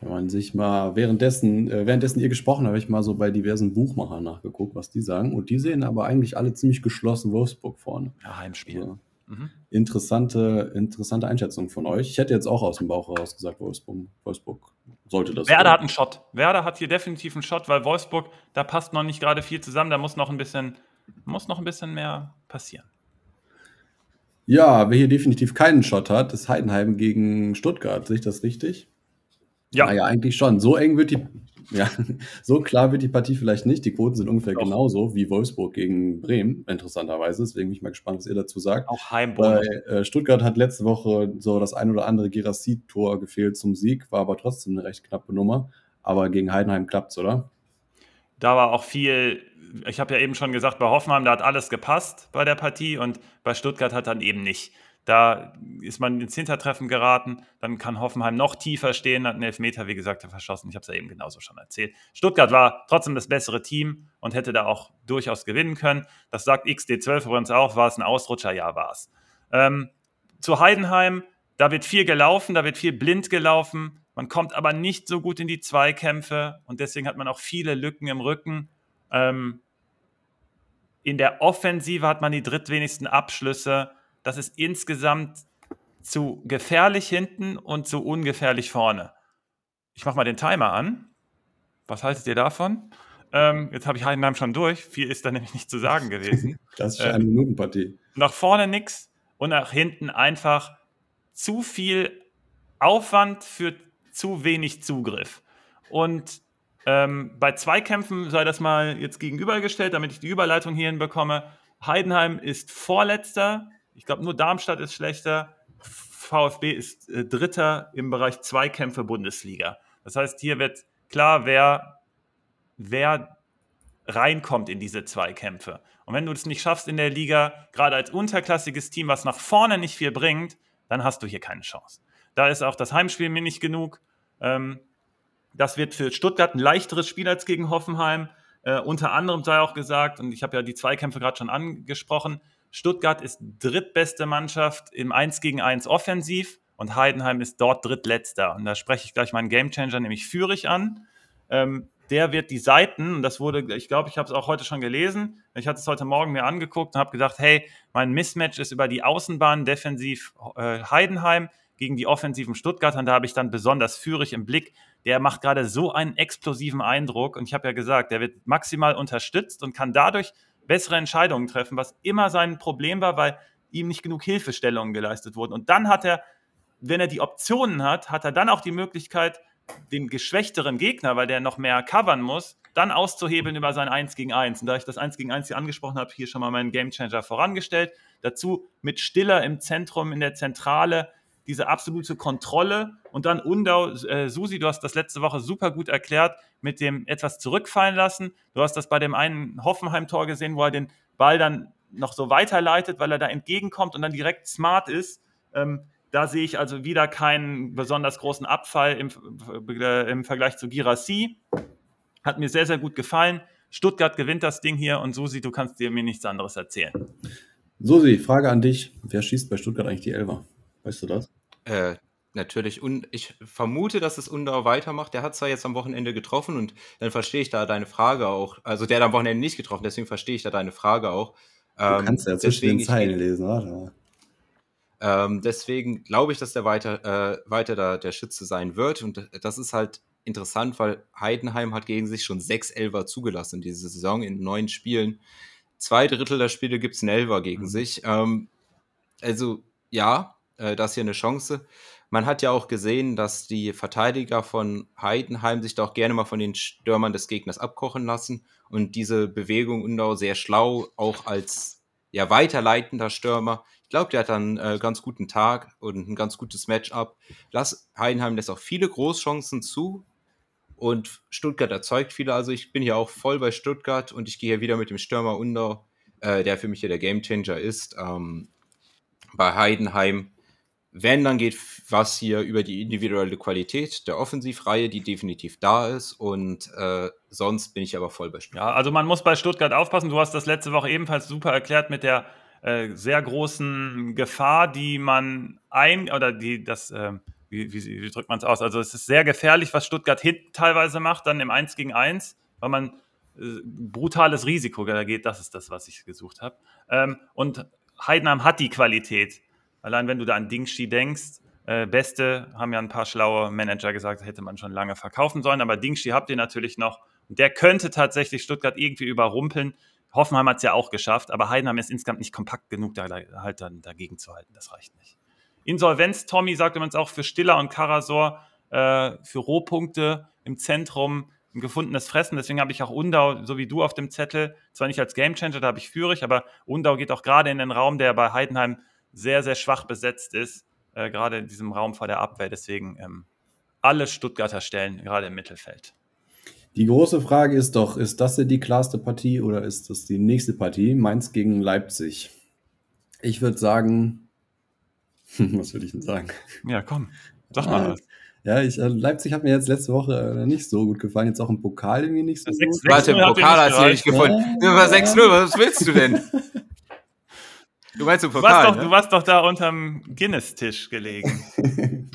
Wenn man sich mal währenddessen, äh, währenddessen ihr gesprochen habt, habe ich mal so bei diversen Buchmachern nachgeguckt, was die sagen. Und die sehen aber eigentlich alle ziemlich geschlossen Wolfsburg vorne. Ja, Heimspiel. Also, mhm. interessante, interessante Einschätzung von euch. Ich hätte jetzt auch aus dem Bauch heraus gesagt, Wolfsburg, Wolfsburg sollte das. Werder hat einen Shot. Werder hat hier definitiv einen Shot, weil Wolfsburg, da passt noch nicht gerade viel zusammen. Da muss noch ein bisschen, muss noch ein bisschen mehr passieren. Ja, wer hier definitiv keinen Shot hat, ist Heidenheim gegen Stuttgart. Sehe ich das richtig? Ja. Naja, eigentlich schon. So eng wird die, ja, so klar wird die Partie vielleicht nicht. Die Quoten sind ungefähr Doch. genauso wie Wolfsburg gegen Bremen, interessanterweise. Deswegen bin ich mal gespannt, was ihr dazu sagt. Auch Heimbonus. Bei äh, Stuttgart hat letzte Woche so das ein oder andere Gerassi-Tor gefehlt zum Sieg, war aber trotzdem eine recht knappe Nummer. Aber gegen Heidenheim klappt's, oder? Da war auch viel, ich habe ja eben schon gesagt, bei Hoffenheim, da hat alles gepasst bei der Partie und bei Stuttgart hat dann eben nicht. Da ist man ins Hintertreffen geraten. Dann kann Hoffenheim noch tiefer stehen, hat einen Elfmeter, wie gesagt, verschossen. Ich habe es ja eben genauso schon erzählt. Stuttgart war trotzdem das bessere Team und hätte da auch durchaus gewinnen können. Das sagt XD12 übrigens auch. War es ein Ausrutscher? Ja, war es. Ähm, zu Heidenheim, da wird viel gelaufen, da wird viel blind gelaufen. Man kommt aber nicht so gut in die Zweikämpfe und deswegen hat man auch viele Lücken im Rücken. Ähm, in der Offensive hat man die drittwenigsten Abschlüsse das ist insgesamt zu gefährlich hinten und zu ungefährlich vorne. Ich mache mal den Timer an. Was haltet ihr davon? Ähm, jetzt habe ich Heidenheim schon durch. Viel ist da nämlich nicht zu sagen gewesen. Das ist eine Minutenpartie. Nach vorne nichts und nach hinten einfach zu viel Aufwand für zu wenig Zugriff. Und ähm, bei Zweikämpfen sei das mal jetzt gegenübergestellt, damit ich die Überleitung hierhin bekomme. Heidenheim ist Vorletzter ich glaube, nur Darmstadt ist schlechter. VfB ist äh, Dritter im Bereich Zweikämpfe Bundesliga. Das heißt, hier wird klar, wer, wer reinkommt in diese Zweikämpfe. Und wenn du es nicht schaffst in der Liga, gerade als unterklassiges Team, was nach vorne nicht viel bringt, dann hast du hier keine Chance. Da ist auch das Heimspiel mir nicht genug. Ähm, das wird für Stuttgart ein leichteres Spiel als gegen Hoffenheim. Äh, unter anderem sei auch gesagt, und ich habe ja die Zweikämpfe gerade schon angesprochen, Stuttgart ist drittbeste Mannschaft im 1 gegen 1 offensiv und Heidenheim ist dort drittletzter. Und da spreche ich gleich meinen Gamechanger, nämlich Fürich an. Ähm, der wird die Seiten, und das wurde, ich glaube, ich habe es auch heute schon gelesen, ich hatte es heute Morgen mir angeguckt und habe gedacht, hey, mein Mismatch ist über die Außenbahn defensiv äh, Heidenheim gegen die offensiven Stuttgarter. Und da habe ich dann besonders Fürich im Blick. Der macht gerade so einen explosiven Eindruck. Und ich habe ja gesagt, der wird maximal unterstützt und kann dadurch bessere Entscheidungen treffen, was immer sein Problem war, weil ihm nicht genug Hilfestellungen geleistet wurden. Und dann hat er, wenn er die Optionen hat, hat er dann auch die Möglichkeit, den geschwächteren Gegner, weil der noch mehr covern muss, dann auszuhebeln über sein 1 gegen 1. Und da ich das 1 gegen 1 hier angesprochen habe, hier schon mal meinen Gamechanger vorangestellt. Dazu mit Stiller im Zentrum, in der Zentrale, diese absolute Kontrolle und dann Undau, äh, Susi, du hast das letzte Woche super gut erklärt mit dem etwas zurückfallen lassen. Du hast das bei dem einen Hoffenheim-Tor gesehen, wo er den Ball dann noch so weiterleitet, weil er da entgegenkommt und dann direkt smart ist. Ähm, da sehe ich also wieder keinen besonders großen Abfall im, äh, im Vergleich zu Girassi. Hat mir sehr, sehr gut gefallen. Stuttgart gewinnt das Ding hier und Susi, du kannst dir mir nichts anderes erzählen. Susi, Frage an dich. Wer schießt bei Stuttgart eigentlich die Elfer? Weißt du das? Äh, natürlich. Und ich vermute, dass es Undau weitermacht. Der hat zwar jetzt am Wochenende getroffen und dann verstehe ich da deine Frage auch. Also der hat am Wochenende nicht getroffen, deswegen verstehe ich da deine Frage auch. Du ähm, kannst ja zwischen den Zeilen lesen, warte ähm, deswegen glaube ich, dass der weiter, äh, weiter da der Schütze sein wird. Und das ist halt interessant, weil Heidenheim hat gegen sich schon sechs Elfer zugelassen in dieser Saison in neun Spielen. Zwei Drittel der Spiele gibt es einen Elfer gegen mhm. sich. Ähm, also ja, äh, das hier eine Chance. Man hat ja auch gesehen, dass die Verteidiger von Heidenheim sich da auch gerne mal von den Stürmern des Gegners abkochen lassen und diese Bewegung Undau sehr schlau auch als ja weiterleitender Stürmer. Ich glaube, der hat dann einen äh, ganz guten Tag und ein ganz gutes Matchup. Lass Heidenheim lässt auch viele Großchancen zu und Stuttgart erzeugt viele. Also ich bin hier auch voll bei Stuttgart und ich gehe hier wieder mit dem Stürmer Undau, äh, der für mich hier der Gamechanger ist. Ähm, bei Heidenheim wenn, dann geht was hier über die individuelle Qualität der Offensivreihe, die definitiv da ist. Und äh, sonst bin ich aber voll bei Stuttgart. Ja, also man muss bei Stuttgart aufpassen. Du hast das letzte Woche ebenfalls super erklärt mit der äh, sehr großen Gefahr, die man ein oder die das. Äh, wie, wie, wie, drückt man es aus? Also es ist sehr gefährlich, was Stuttgart hinten teilweise macht, dann im 1 gegen 1, weil man äh, brutales Risiko da geht. Das ist das, was ich gesucht habe. Ähm, und Heidenheim hat die Qualität Allein wenn du da an Dingshi denkst, äh, Beste haben ja ein paar schlaue Manager gesagt, hätte man schon lange verkaufen sollen, aber Dingshi habt ihr natürlich noch. Und der könnte tatsächlich Stuttgart irgendwie überrumpeln. Hoffenheim hat es ja auch geschafft, aber Heidenheim ist insgesamt nicht kompakt genug, da halt dann dagegen zu halten. Das reicht nicht. Insolvenz, Tommy sagt übrigens auch für Stiller und Karasor, äh, für Rohpunkte im Zentrum ein gefundenes Fressen. Deswegen habe ich auch Undau, so wie du auf dem Zettel, zwar nicht als Gamechanger, da habe ich Führig, aber Undau geht auch gerade in den Raum, der bei Heidenheim sehr, sehr schwach besetzt ist, äh, gerade in diesem Raum vor der Abwehr. Deswegen ähm, alle Stuttgarter Stellen, gerade im Mittelfeld. Die große Frage ist doch, ist das die klarste Partie oder ist das die nächste Partie? Mainz gegen Leipzig. Ich würde sagen, was würde ich denn sagen? Ja, komm, sag mal was. Ja, ich, äh, Leipzig hat mir jetzt letzte Woche äh, nicht so gut gefallen. Jetzt auch im Pokal irgendwie nicht so 6, gut. Warte, im Pokal hast du nicht gefunden. Ja, ja, 6-0, was willst du denn? Du meinst im Pokal, du warst, doch, ne? du warst doch da unterm Guinness-Tisch gelegen.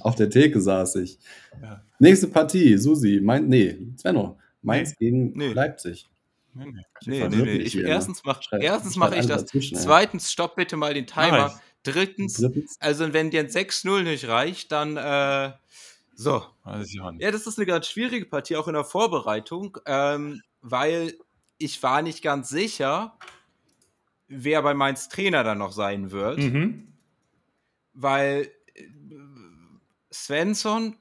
Auf der Theke saß ich. Ja. Nächste Partie, Susi, mein, nee, Svenno, Mainz nee. gegen nee. Leipzig. Nee, nee, nee, nee. Ich, erstens mache erstens mach ich das. Zweitens, stopp bitte mal den Timer. Drittens, Drittens, also wenn dir ein 6-0 nicht reicht, dann äh, so. Ja, das ist eine ganz schwierige Partie, auch in der Vorbereitung, ähm, weil ich war nicht ganz sicher, wer bei Mainz Trainer dann noch sein wird. Mhm. Weil äh, Svensson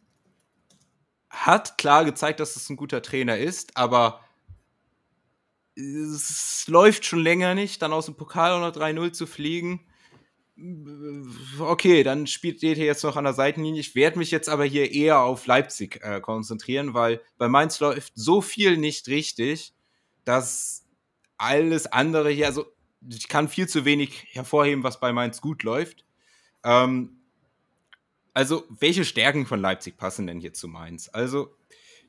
hat klar gezeigt, dass es ein guter Trainer ist, aber es läuft schon länger nicht, dann aus dem Pokal noch 3-0 zu fliegen. Okay, dann spielt der jetzt noch an der Seitenlinie. Ich werde mich jetzt aber hier eher auf Leipzig äh, konzentrieren, weil bei Mainz läuft so viel nicht richtig, dass alles andere hier, also ich kann viel zu wenig hervorheben, was bei Mainz gut läuft. Ähm, also, welche Stärken von Leipzig passen denn hier zu Mainz? Also,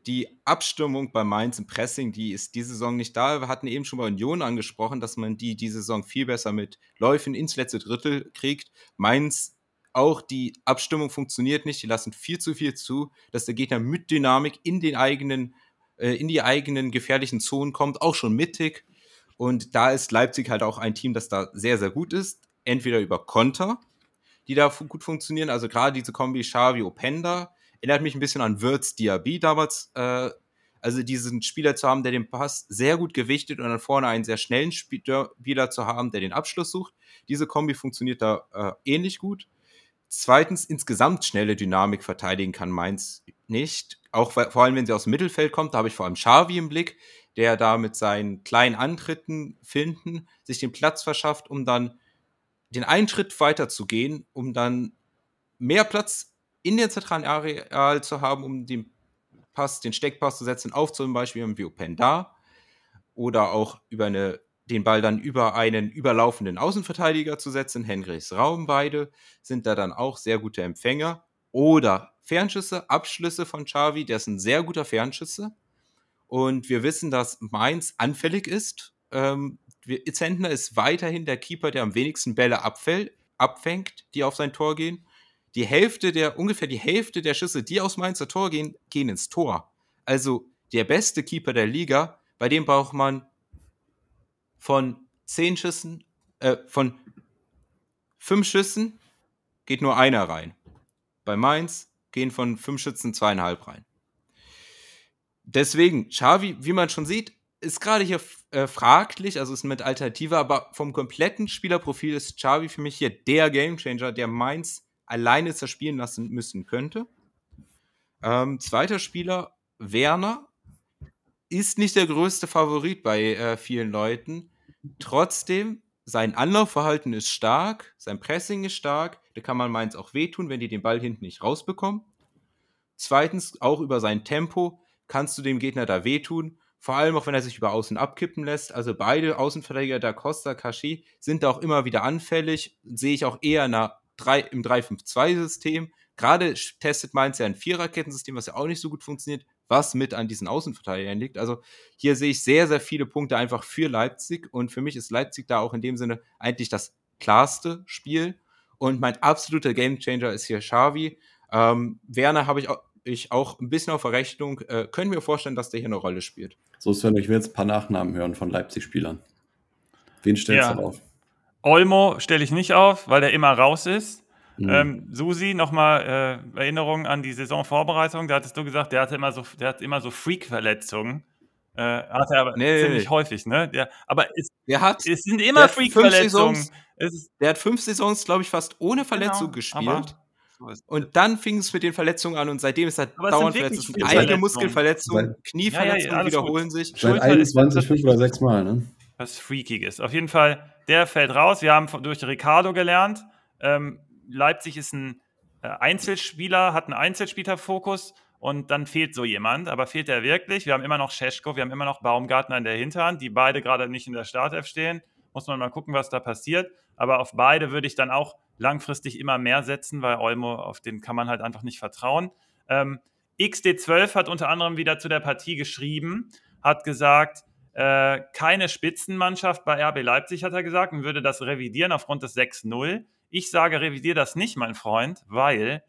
die Abstimmung bei Mainz im Pressing, die ist diese Saison nicht da. Wir hatten eben schon bei Union angesprochen, dass man die diese Saison viel besser mit Läufen ins letzte Drittel kriegt. Mainz auch die Abstimmung funktioniert nicht. Die lassen viel zu viel zu, dass der Gegner mit Dynamik in den eigenen, äh, in die eigenen gefährlichen Zonen kommt, auch schon mittig. Und da ist Leipzig halt auch ein Team, das da sehr, sehr gut ist. Entweder über Konter, die da gut funktionieren. Also gerade diese Kombi Xavi Openda erinnert mich ein bisschen an Wirtz Diaby damals. Äh, also diesen Spieler zu haben, der den Pass sehr gut gewichtet und dann vorne einen sehr schnellen Spieler zu haben, der den Abschluss sucht. Diese Kombi funktioniert da äh, ähnlich gut. Zweitens, insgesamt schnelle Dynamik verteidigen kann Mainz nicht. Auch vor allem, wenn sie aus dem Mittelfeld kommt, da habe ich vor allem Xavi im Blick, der da mit seinen kleinen Antritten finden, sich den Platz verschafft, um dann den einen Schritt weiter zu gehen, um dann mehr Platz in der zentralen Areal zu haben, um den Pass, den Steckpass zu setzen, auf zum Beispiel wie Openda oder auch über eine, den Ball dann über einen überlaufenden Außenverteidiger zu setzen, Henrichs Raum, beide sind da dann auch sehr gute Empfänger. Oder Fernschüsse, Abschlüsse von Xavi, der ist ein sehr guter Fernschüsse, und wir wissen, dass Mainz anfällig ist ähm, Zentner ist weiterhin der Keeper, der am wenigsten Bälle abfällt, abfängt, die auf sein Tor gehen. Die Hälfte der, ungefähr die Hälfte der Schüsse, die aus Mainzer Tor gehen, gehen ins Tor. Also der beste Keeper der Liga, bei dem braucht man von zehn Schüssen, äh, von fünf Schüssen geht nur einer rein. Bei Mainz gehen von fünf Schützen zweieinhalb rein. Deswegen, Xavi, wie man schon sieht, ist gerade hier äh, fraglich, also ist mit Alternative, aber vom kompletten Spielerprofil ist Xavi für mich hier der Gamechanger, der Mainz alleine zerspielen lassen müssen könnte. Ähm, zweiter Spieler, Werner, ist nicht der größte Favorit bei äh, vielen Leuten. Trotzdem, sein Anlaufverhalten ist stark, sein Pressing ist stark, da kann man Mainz auch wehtun, wenn die den Ball hinten nicht rausbekommen. Zweitens, auch über sein Tempo kannst du dem Gegner da wehtun. Vor allem auch, wenn er sich über Außen abkippen lässt. Also beide Außenverteidiger, Da Costa, Kashi, sind da auch immer wieder anfällig. Sehe ich auch eher nach 3, im 3-5-2-System. Gerade testet Mainz ja ein Viererkettensystem, was ja auch nicht so gut funktioniert, was mit an diesen Außenverteidigern liegt. Also hier sehe ich sehr, sehr viele Punkte einfach für Leipzig und für mich ist Leipzig da auch in dem Sinne eigentlich das klarste Spiel. Und mein absoluter Gamechanger ist hier Xavi. Ähm, Werner habe ich auch, ich auch ein bisschen auf Verrechnung. Äh, können wir vorstellen, dass der hier eine Rolle spielt. So, Sven, ich will jetzt ein paar Nachnamen hören von Leipzig-Spielern. Wen stellst ja. du auf? Olmo stelle ich nicht auf, weil der immer raus ist. Mhm. Ähm, Susi, nochmal äh, Erinnerung an die Saisonvorbereitung. Da hattest du gesagt, der hatte immer so, der hat immer so Freak-Verletzungen. Äh, hat er aber nee, ziemlich nee. häufig, ne? Der, aber es, der hat, es sind immer Freak-Verletzungen. Der hat fünf Saisons, glaube ich, fast ohne Verletzung genau, gespielt. Und dann fing es mit den Verletzungen an und seitdem ist er dauernd verletzt. Eigene Muskelverletzungen, Knieverletzungen ja, ja, wiederholen gut. sich. Seit 21, fünf oder sechs Mal, ne? Was freakig ist. Auf jeden Fall, der fällt raus. Wir haben durch Ricardo gelernt. Ähm, Leipzig ist ein äh, Einzelspieler, hat einen Einzelspielerfokus und dann fehlt so jemand. Aber fehlt er wirklich? Wir haben immer noch Scheschko, wir haben immer noch Baumgartner in der Hinterhand, die beide gerade nicht in der Startelf stehen. Muss man mal gucken, was da passiert. Aber auf beide würde ich dann auch langfristig immer mehr setzen, weil Olmo, auf den kann man halt einfach nicht vertrauen. Ähm, XD12 hat unter anderem wieder zu der Partie geschrieben, hat gesagt, äh, keine Spitzenmannschaft bei RB Leipzig, hat er gesagt, und würde das revidieren aufgrund des 6-0. Ich sage, revidier das nicht, mein Freund, weil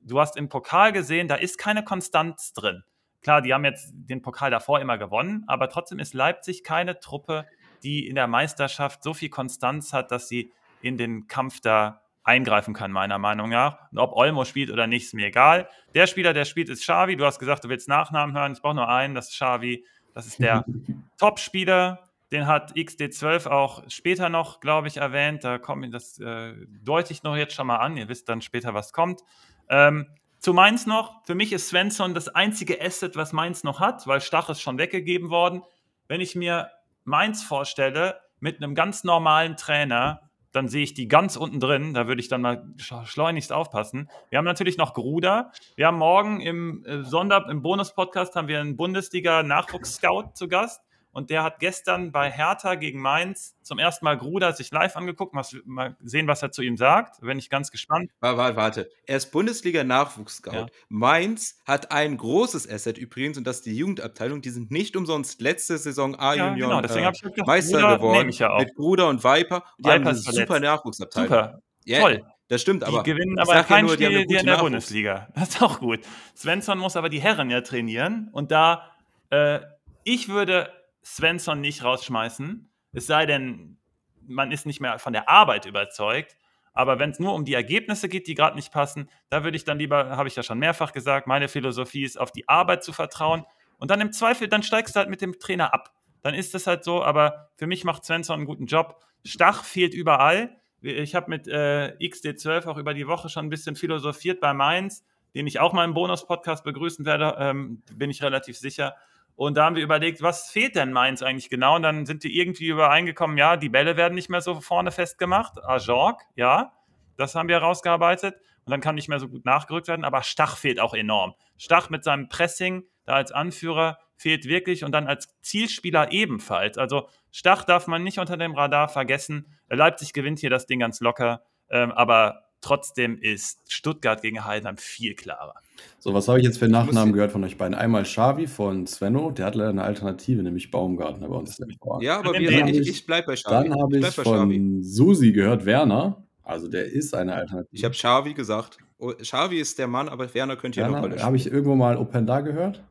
du hast im Pokal gesehen, da ist keine Konstanz drin. Klar, die haben jetzt den Pokal davor immer gewonnen, aber trotzdem ist Leipzig keine Truppe, die in der Meisterschaft so viel Konstanz hat, dass sie in den Kampf da eingreifen kann, meiner Meinung nach. Und ob Olmo spielt oder nicht, ist mir egal. Der Spieler, der spielt, ist Xavi. Du hast gesagt, du willst Nachnamen hören. Ich brauche nur einen, das ist Xavi. Das ist der Top-Spieler. Den hat XD12 auch später noch, glaube ich, erwähnt. Da kommt das äh, deute ich noch jetzt schon mal an. Ihr wisst dann später, was kommt. Ähm, zu Mainz noch. Für mich ist Svensson das einzige Asset, was Mainz noch hat, weil Stach ist schon weggegeben worden. Wenn ich mir Mainz vorstelle, mit einem ganz normalen Trainer, dann sehe ich die ganz unten drin. Da würde ich dann mal schleunigst aufpassen. Wir haben natürlich noch Gruder. Wir haben morgen im äh, Sonder, im Bonus-Podcast haben wir einen Bundesliga-Nachwuchs-Scout zu Gast. Und der hat gestern bei Hertha gegen Mainz zum ersten Mal Gruder sich live angeguckt. Mal, mal sehen, was er zu ihm sagt. Bin ich ganz gespannt. Warte, warte. Er ist Bundesliga-Nachwuchsscout. Ja. Mainz hat ein großes Asset übrigens und das ist die Jugendabteilung. Die sind nicht umsonst letzte Saison A-Junioren ja, genau. äh, Meister Gruder geworden. Ja mit Gruder und Viper. Und die Viper haben eine super Nachwuchsabteilung. Super. Yeah. Toll. Das stimmt, aber. Die gewinnen aber kein nur, Spiel in der Bundesliga. Das ist auch gut. Svensson muss aber die Herren ja trainieren. Und da, äh, ich würde Svensson nicht rausschmeißen. Es sei denn, man ist nicht mehr von der Arbeit überzeugt. Aber wenn es nur um die Ergebnisse geht, die gerade nicht passen, da würde ich dann lieber, habe ich ja schon mehrfach gesagt, meine Philosophie ist, auf die Arbeit zu vertrauen. Und dann im Zweifel, dann steigst du halt mit dem Trainer ab. Dann ist es halt so, aber für mich macht Svensson einen guten Job. Stach fehlt überall. Ich habe mit äh, XD12 auch über die Woche schon ein bisschen philosophiert bei Mainz, den ich auch mal im Bonus-Podcast begrüßen werde, ähm, bin ich relativ sicher. Und da haben wir überlegt, was fehlt denn Mainz eigentlich genau? Und dann sind wir irgendwie übereingekommen, ja, die Bälle werden nicht mehr so vorne festgemacht. Ajorg, ja, das haben wir herausgearbeitet. Und dann kann nicht mehr so gut nachgerückt werden. Aber Stach fehlt auch enorm. Stach mit seinem Pressing, da als Anführer, fehlt wirklich. Und dann als Zielspieler ebenfalls. Also Stach darf man nicht unter dem Radar vergessen. Leipzig gewinnt hier das Ding ganz locker. Ähm, aber trotzdem ist Stuttgart gegen Heidenheim viel klarer. So, was habe ich jetzt für Nachnamen gehört von euch beiden? Einmal Xavi von Svenno, der hat leider eine Alternative, nämlich Baumgartner bei uns. Ja, aber wir, ich, ich bleibe bei Xavi. Dann habe ich, ich von Susi gehört, Werner. Also der ist eine Alternative. Ich habe Xavi gesagt. Oh, Xavi ist der Mann, aber Werner könnte ja noch Rolle Habe ich irgendwo mal Openda gehört?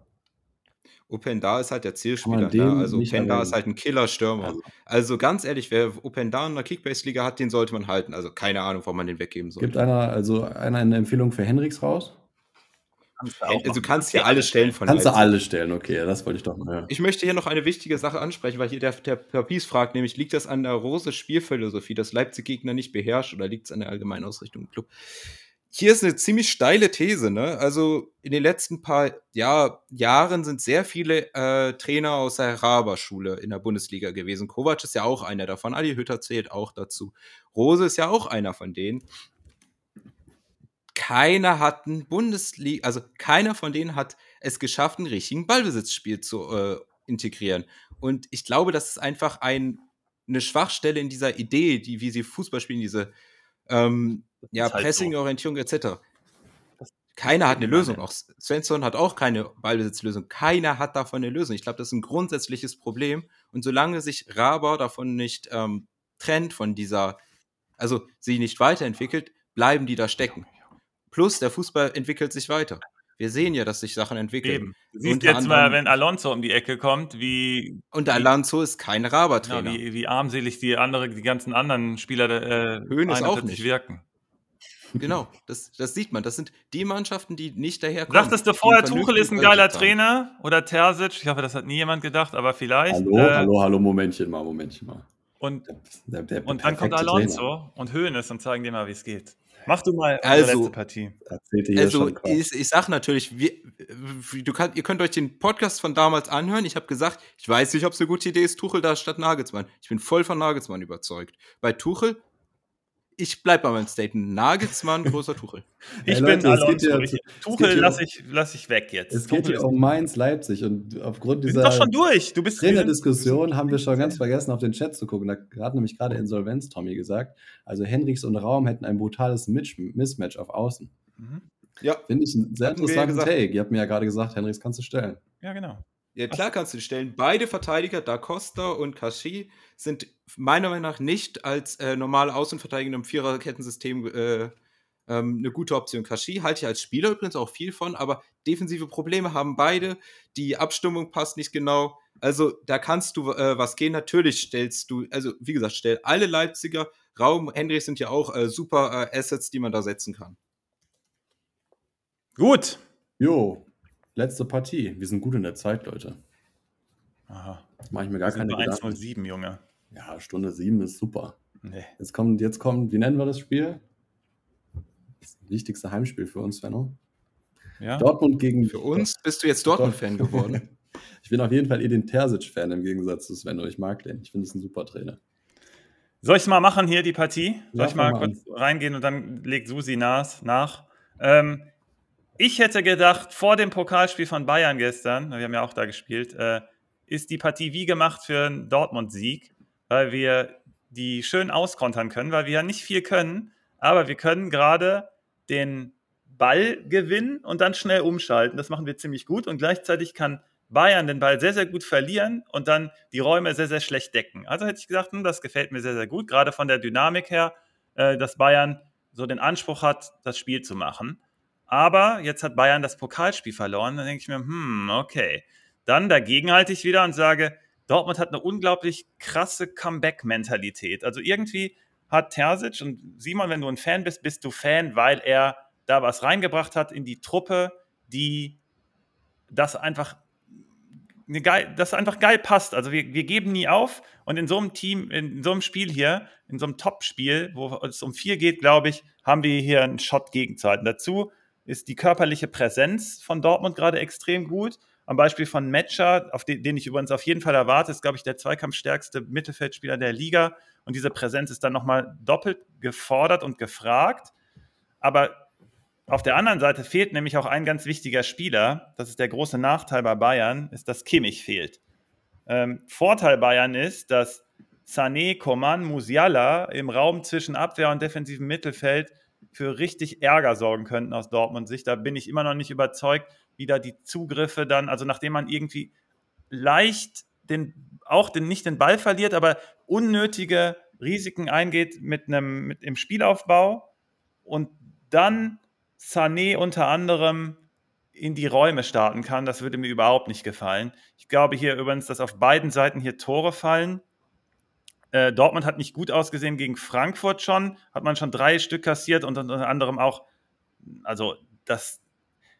Openda ist halt der Zielspieler. Ne? Also Openda ist halt ein Killer-Stürmer. Also. also. ganz ehrlich, wer Openda in der Kickbase-Liga hat, den sollte man halten. Also keine Ahnung, warum man den weggeben soll. Gibt einer also einer eine Empfehlung für Henriks raus? Kannst du, also, du kannst hier alle stellen von Kannst Leipzig. du alle stellen, okay, das wollte ich doch mal hören. Ich möchte hier noch eine wichtige Sache ansprechen, weil hier der, der Papies fragt, nämlich liegt das an der Rose Spielphilosophie, dass Leipzig Gegner nicht beherrscht oder liegt es an der allgemeinen Ausrichtung im Club? Hier ist eine ziemlich steile These, ne? Also in den letzten paar Jahr, Jahren sind sehr viele äh, Trainer aus der Raber-Schule in der Bundesliga gewesen. Kovac ist ja auch einer davon, Adi Hütter zählt auch dazu. Rose ist ja auch einer von denen keiner hat ein Bundesliga, also keiner von denen hat es geschafft, einen richtigen Ballbesitzspiel zu äh, integrieren. Und ich glaube, das ist einfach ein, eine Schwachstelle in dieser Idee, die, wie sie Fußball spielen, diese ähm, ja, halt Pressing-Orientierung etc. Keiner hat eine Lösung. Auch Svensson hat auch keine Ballbesitzlösung. Keiner hat davon eine Lösung. Ich glaube, das ist ein grundsätzliches Problem. Und solange sich Raber davon nicht ähm, trennt, von dieser, also sie nicht weiterentwickelt, bleiben die da stecken. Plus, der Fußball entwickelt sich weiter. Wir sehen ja, dass sich Sachen entwickeln. Eben. Du siehst Unter jetzt mal, wenn Alonso um die Ecke kommt, wie. Und Alonso ist kein Raber-Trainer. Ja, wie, wie, armselig die, andere, die ganzen anderen Spieler äh, Höhen ist auch nicht wirken. Genau, das, das sieht man. Das sind die Mannschaften, die nicht daherkommen. Dachtest du vorher, Tuchel ist ein geiler Trainer oder Terzic? Ich hoffe, das hat nie jemand gedacht, aber vielleicht. Hallo, äh, hallo, hallo, Momentchen mal, Momentchen mal. Und, der, der, der und dann kommt Alonso Trainer. und Höhnes und zeigen dir mal, wie es geht. Mach du mal also, letzte Partie. Also, ich, ich sag natürlich, wir, du kann, ihr könnt euch den Podcast von damals anhören. Ich habe gesagt, ich weiß nicht, ob es eine gute Idee ist, Tuchel da statt Nagelsmann. Ich bin voll von Nagelsmann überzeugt. Bei Tuchel ich bleibe bei meinem Statement. Nagelsmann, großer Tuchel. ich hey, Leute, bin Alonso. Ja, Tuchel lasse ich, lass ich weg jetzt. Es geht hier um Mainz, Leipzig und aufgrund dieser doch schon durch. Du bist Trainerdiskussion haben wir schon ganz vergessen, auf den Chat zu gucken. Da hat nämlich gerade Insolvenz Tommy gesagt. Also Henrichs und Raum hätten ein brutales Mismatch auf Außen. Mhm. Ja. Finde ich ein sehr interessanter Take. Ihr habt mir ja gerade gesagt, Henrichs kannst du stellen. Ja, genau. Ja, klar kannst du stellen. Beide Verteidiger, Da Costa und Kashi, sind meiner Meinung nach nicht als äh, normale Außenverteidiger im Viererkettensystem äh, ähm, eine gute Option. Kashi halte ich als Spieler übrigens auch viel von, aber defensive Probleme haben beide. Die Abstimmung passt nicht genau. Also da kannst du äh, was gehen. Natürlich stellst du, also wie gesagt, stell alle Leipziger. Raum, Hendrich sind ja auch äh, super äh, Assets, die man da setzen kann. Gut. Jo, Letzte Partie. Wir sind gut in der Zeit, Leute. Aha. Das mache ich mir gar keine Gedanken. 107, Junge. Ja, Stunde 7 ist super. Nee. Jetzt kommt, jetzt kommt, wie nennen wir das Spiel? Das wichtigste Heimspiel für uns, Svenno. Ja? Dortmund gegen. Für uns bist du jetzt Dortmund-Fan geworden. ich bin auf jeden Fall den Terzic-Fan im Gegensatz zu Svenno. Ich mag den. Ich finde es ein super Trainer. Soll ich es mal machen hier, die Partie? Soll ja, ich mal, mal kurz reingehen und dann legt Susi nach? nach? Ähm, ich hätte gedacht, vor dem Pokalspiel von Bayern gestern, wir haben ja auch da gespielt, äh, ist die Partie wie gemacht für einen Dortmund-Sieg, weil wir die schön auskontern können, weil wir ja nicht viel können, aber wir können gerade den Ball gewinnen und dann schnell umschalten. Das machen wir ziemlich gut und gleichzeitig kann Bayern den Ball sehr, sehr gut verlieren und dann die Räume sehr, sehr schlecht decken. Also hätte ich gesagt, hm, das gefällt mir sehr, sehr gut, gerade von der Dynamik her, äh, dass Bayern so den Anspruch hat, das Spiel zu machen. Aber jetzt hat Bayern das Pokalspiel verloren. Dann denke ich mir, hm, okay. Dann dagegen halte ich wieder und sage, Dortmund hat eine unglaublich krasse Comeback-Mentalität. Also irgendwie hat Terzic und Simon, wenn du ein Fan bist, bist du Fan, weil er da was reingebracht hat in die Truppe, die das einfach geil, das einfach geil passt. Also wir, wir geben nie auf und in so einem Team, in so einem Spiel hier, in so einem Top-Spiel, wo es um vier geht, glaube ich, haben wir hier einen Shot gegenzuhalten. Dazu ist die körperliche Präsenz von Dortmund gerade extrem gut. Am Beispiel von Metscher, auf den, den ich übrigens auf jeden Fall erwarte, ist, glaube ich, der zweikampfstärkste Mittelfeldspieler der Liga. Und diese Präsenz ist dann nochmal doppelt gefordert und gefragt. Aber auf der anderen Seite fehlt nämlich auch ein ganz wichtiger Spieler. Das ist der große Nachteil bei Bayern, ist, dass Kimmich fehlt. Ähm, Vorteil Bayern ist, dass Sané, Coman, Musiala im Raum zwischen Abwehr und defensivem Mittelfeld für richtig Ärger sorgen könnten aus Dortmund Sicht. Da bin ich immer noch nicht überzeugt, wie da die Zugriffe dann, also nachdem man irgendwie leicht den, auch den, nicht den Ball verliert, aber unnötige Risiken eingeht mit einem, mit im Spielaufbau und dann Sané unter anderem in die Räume starten kann, das würde mir überhaupt nicht gefallen. Ich glaube hier übrigens, dass auf beiden Seiten hier Tore fallen. Äh, Dortmund hat nicht gut ausgesehen gegen Frankfurt schon, hat man schon drei Stück kassiert und unter anderem auch, also das,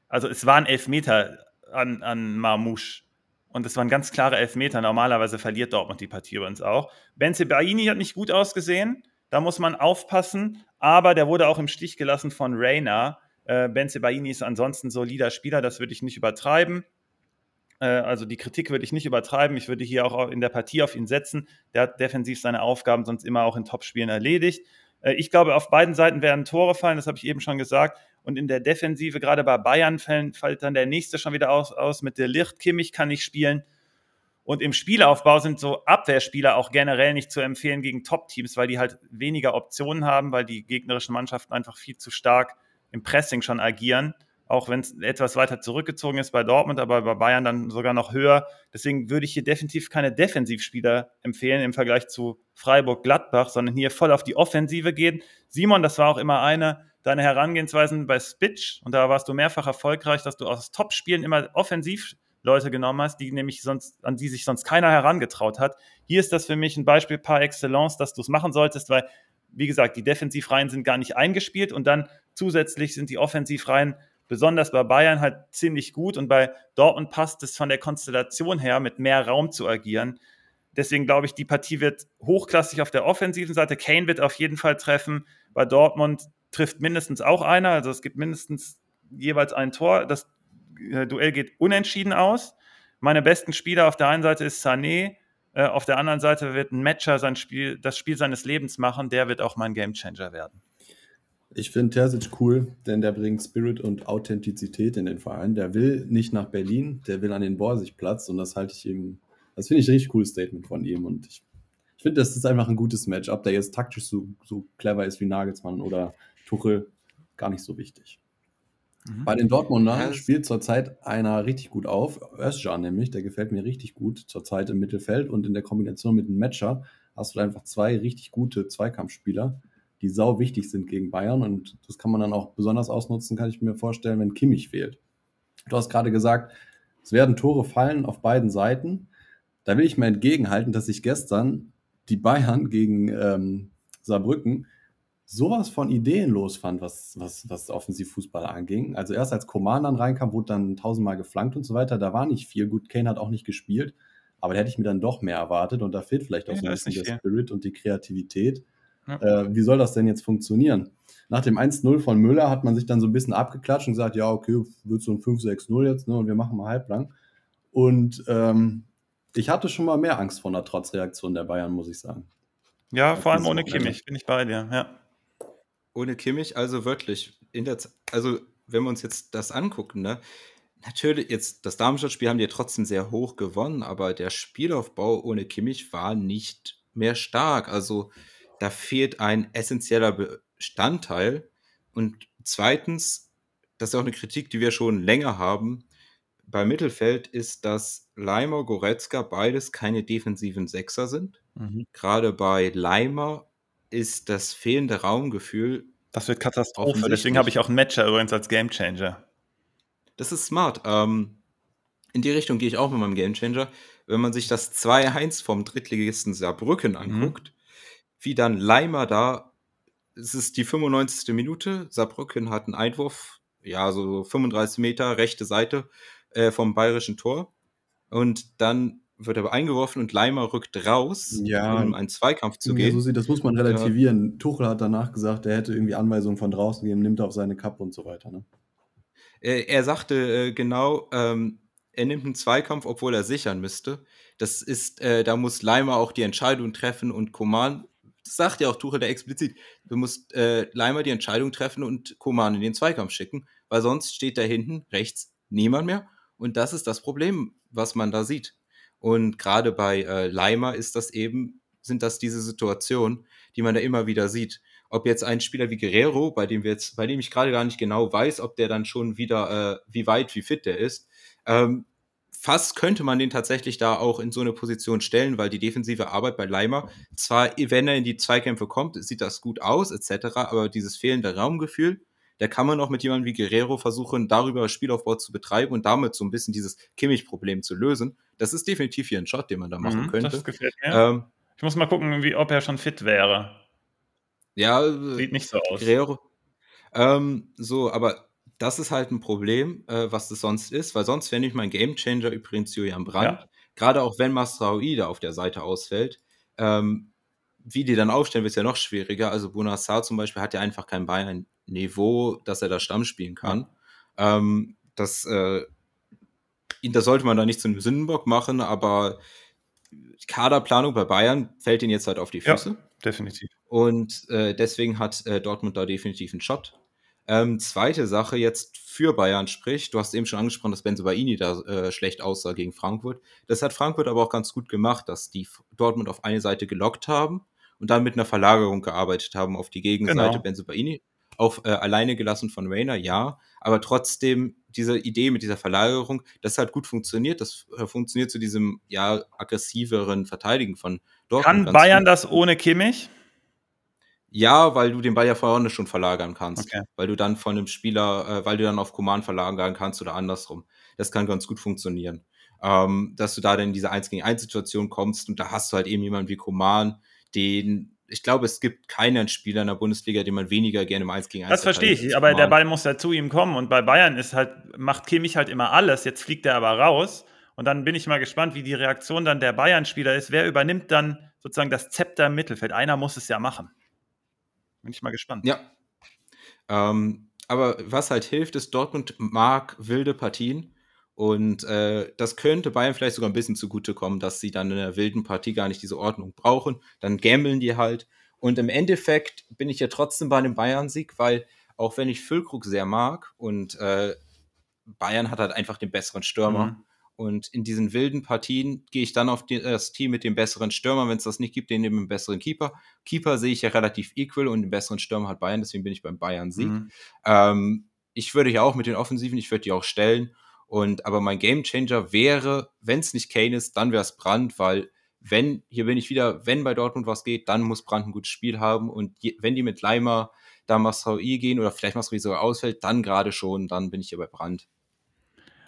also es waren Elfmeter an, an Marmouche. Und es waren ganz klare Elfmeter. Normalerweise verliert Dortmund die Partie übrigens auch. Benze Baini hat nicht gut ausgesehen. Da muss man aufpassen. Aber der wurde auch im Stich gelassen von Reina. Äh, Benze Baini ist ansonsten solider Spieler. Das würde ich nicht übertreiben. Äh, also die Kritik würde ich nicht übertreiben. Ich würde hier auch in der Partie auf ihn setzen. Der hat defensiv seine Aufgaben sonst immer auch in Topspielen erledigt. Äh, ich glaube, auf beiden Seiten werden Tore fallen. Das habe ich eben schon gesagt. Und in der Defensive, gerade bei Bayern, fällt dann der nächste schon wieder aus, aus mit der Licht. Kimmich kann nicht spielen. Und im Spielaufbau sind so Abwehrspieler auch generell nicht zu empfehlen gegen Top-Teams, weil die halt weniger Optionen haben, weil die gegnerischen Mannschaften einfach viel zu stark im Pressing schon agieren. Auch wenn es etwas weiter zurückgezogen ist bei Dortmund, aber bei Bayern dann sogar noch höher. Deswegen würde ich hier definitiv keine Defensivspieler empfehlen im Vergleich zu Freiburg-Gladbach, sondern hier voll auf die Offensive gehen. Simon, das war auch immer eine deine Herangehensweisen bei Spitch, und da warst du mehrfach erfolgreich, dass du aus Top-Spielen immer offensiv Leute genommen hast, die nämlich sonst, an die sich sonst keiner herangetraut hat. Hier ist das für mich ein Beispiel par excellence, dass du es machen solltest, weil, wie gesagt, die Defensivreihen sind gar nicht eingespielt und dann zusätzlich sind die Offensivreihen besonders bei Bayern halt ziemlich gut und bei Dortmund passt es von der Konstellation her, mit mehr Raum zu agieren. Deswegen glaube ich, die Partie wird hochklassig auf der offensiven Seite. Kane wird auf jeden Fall treffen. Bei Dortmund trifft mindestens auch einer. Also es gibt mindestens jeweils ein Tor. Das äh, Duell geht unentschieden aus. Meine besten Spieler auf der einen Seite ist Sané, äh, auf der anderen Seite wird ein Matcher sein Spiel, das Spiel seines Lebens machen. Der wird auch mein Gamechanger werden. Ich finde Terzic cool, denn der bringt Spirit und Authentizität in den Verein. Der will nicht nach Berlin, der will an den Borsigplatz und das halte ich ihm, das finde ich ein richtig cooles Statement von ihm und ich, ich finde, das ist einfach ein gutes Match. Ob der jetzt taktisch so, so clever ist wie Nagelsmann oder Tuchel gar nicht so wichtig. Mhm. Bei den Dortmunder spielt zurzeit einer richtig gut auf, Özcan nämlich, der gefällt mir richtig gut zurzeit im Mittelfeld und in der Kombination mit dem Matcher hast du einfach zwei richtig gute Zweikampfspieler, die sau wichtig sind gegen Bayern und das kann man dann auch besonders ausnutzen, kann ich mir vorstellen, wenn Kimmich fehlt. Du hast gerade gesagt, es werden Tore fallen auf beiden Seiten. Da will ich mir entgegenhalten, dass ich gestern die Bayern gegen ähm, Saarbrücken sowas von ideenlos fand, was, was, was Offensivfußball anging. Also erst als Coman dann reinkam, wurde dann tausendmal geflankt und so weiter. Da war nicht viel. Gut, Kane hat auch nicht gespielt, aber da hätte ich mir dann doch mehr erwartet und da fehlt vielleicht auch ja, so ein bisschen der viel. Spirit und die Kreativität. Ja. Äh, wie soll das denn jetzt funktionieren? Nach dem 1-0 von Müller hat man sich dann so ein bisschen abgeklatscht und gesagt, ja, okay, wird so ein 5-6-0 jetzt, ne, und wir machen mal halblang. Und ähm, ich hatte schon mal mehr Angst vor einer Trotzreaktion der Bayern, muss ich sagen. Ja, vor allem ohne Kimmich, bin ich bei dir, ja ohne Kimmich, also wirklich, in der also wenn wir uns jetzt das angucken, ne, natürlich, jetzt das Darmstadt-Spiel haben die trotzdem sehr hoch gewonnen, aber der Spielaufbau ohne Kimmich war nicht mehr stark. Also da fehlt ein essentieller Bestandteil. Und zweitens, das ist auch eine Kritik, die wir schon länger haben, beim Mittelfeld ist, dass Leimer, Goretzka beides keine defensiven Sechser sind. Mhm. Gerade bei Leimer ist das fehlende Raumgefühl. Das wird Katastrophe. Deswegen habe ich auch einen Matcher übrigens als Gamechanger. Das ist smart. Ähm, in die Richtung gehe ich auch mit meinem Gamechanger. Wenn man sich das 2-1 vom Drittligisten Saarbrücken mhm. anguckt, mhm. wie dann Leimer da, es ist die 95. Minute, Saarbrücken hat einen Einwurf, ja, so 35 Meter, rechte Seite äh, vom bayerischen Tor. Und dann wird aber eingeworfen und Leimer rückt raus, ja. um einen Zweikampf zu gehen. So das muss man relativieren. Ja. Tuchel hat danach gesagt, er hätte irgendwie Anweisungen von draußen gegeben, nimmt auf seine Kappe und so weiter. Ne? Er, er, sagte äh, genau, ähm, er nimmt einen Zweikampf, obwohl er sichern müsste. Das ist, äh, da muss Leimer auch die Entscheidung treffen und Koman, das sagt ja auch Tuchel der explizit, du musst äh, Leimer die Entscheidung treffen und Koman in den Zweikampf schicken, weil sonst steht da hinten rechts niemand mehr. Und das ist das Problem, was man da sieht. Und gerade bei äh, Leimer ist das eben, sind das diese Situationen, die man da immer wieder sieht. ob jetzt ein Spieler wie Guerrero, bei dem wir jetzt, bei dem ich gerade gar nicht genau weiß, ob der dann schon wieder, äh, wie weit, wie fit der ist, ähm, fast könnte man den tatsächlich da auch in so eine Position stellen, weil die defensive Arbeit bei Leimer, zwar, wenn er in die Zweikämpfe kommt, sieht das gut aus, etc., aber dieses fehlende Raumgefühl, da kann man auch mit jemandem wie Guerrero versuchen, darüber Spielaufbau zu betreiben und damit so ein bisschen dieses Kimmich-Problem zu lösen. Das ist definitiv hier ein Shot, den man da machen mhm, könnte. Das gefällt mir. Ähm, ich muss mal gucken, wie, ob er schon fit wäre. Ja, sieht nicht so aus. Guerrero. Ähm, so, aber das ist halt ein Problem, äh, was das sonst ist, weil sonst wäre nicht mein Gamechanger übrigens Julian Brandt. Ja. Gerade auch wenn Masraoui da auf der Seite ausfällt. Ähm, wie die dann aufstellen, wird es ja noch schwieriger. Also Bonassar zum Beispiel hat ja einfach kein Bayern-Niveau, dass er da Stamm spielen kann. Ja. Ähm, das, äh, das sollte man da nicht zu einem Sündenbock machen, aber Kaderplanung bei Bayern fällt ihnen jetzt halt auf die Füße. Ja, definitiv. Und äh, deswegen hat äh, Dortmund da definitiv einen Shot. Ähm, zweite Sache jetzt für Bayern spricht, du hast eben schon angesprochen, dass Benzo Baini da äh, schlecht aussah gegen Frankfurt. Das hat Frankfurt aber auch ganz gut gemacht, dass die Dortmund auf eine Seite gelockt haben und dann mit einer Verlagerung gearbeitet haben auf die Gegenseite genau. Benzo Auf äh, alleine gelassen von Rainer, ja, aber trotzdem diese Idee mit dieser Verlagerung, das hat gut funktioniert. Das äh, funktioniert zu diesem ja aggressiveren Verteidigen von Dortmund. Kann Bayern gut. das ohne Kimmich? Ja, weil du den Ball ja vorne schon verlagern kannst. Okay. Weil du dann von dem Spieler, äh, weil du dann auf Command verlagern kannst oder andersrum. Das kann ganz gut funktionieren. Ähm, dass du da dann in diese 1 gegen 1 Situation kommst und da hast du halt eben jemanden wie Command, den ich glaube, es gibt keinen Spieler in der Bundesliga, den man weniger gerne im 1 gegen 1 Das verstehe ich, aber der Ball muss ja zu ihm kommen und bei Bayern ist halt, macht Kimmich halt immer alles, jetzt fliegt er aber raus und dann bin ich mal gespannt, wie die Reaktion dann der Bayern-Spieler ist. Wer übernimmt dann sozusagen das Zepter im Mittelfeld? Einer muss es ja machen. Bin ich mal gespannt. Ja. Ähm, aber was halt hilft, ist, Dortmund mag wilde Partien. Und äh, das könnte Bayern vielleicht sogar ein bisschen zugutekommen, dass sie dann in einer wilden Partie gar nicht diese Ordnung brauchen. Dann gambeln die halt. Und im Endeffekt bin ich ja trotzdem bei einem Bayern-Sieg, weil auch wenn ich Füllkrug sehr mag und äh, Bayern hat halt einfach den besseren Stürmer, mhm. Und in diesen wilden Partien gehe ich dann auf die, das Team mit dem besseren Stürmer. Wenn es das nicht gibt, den neben dem besseren Keeper. Keeper sehe ich ja relativ equal und den besseren Stürmer hat Bayern, deswegen bin ich beim Bayern-Sieg. Mhm. Ähm, ich würde ja auch mit den Offensiven, ich würde die auch stellen. Und aber mein Gamechanger wäre, wenn es nicht Kane ist, dann wäre es Brand, weil wenn, hier bin ich wieder, wenn bei Dortmund was geht, dann muss Brand ein gutes Spiel haben. Und je, wenn die mit Leimer da Masraoui gehen oder vielleicht Masraoui sogar ausfällt, dann gerade schon, dann bin ich hier bei Brand.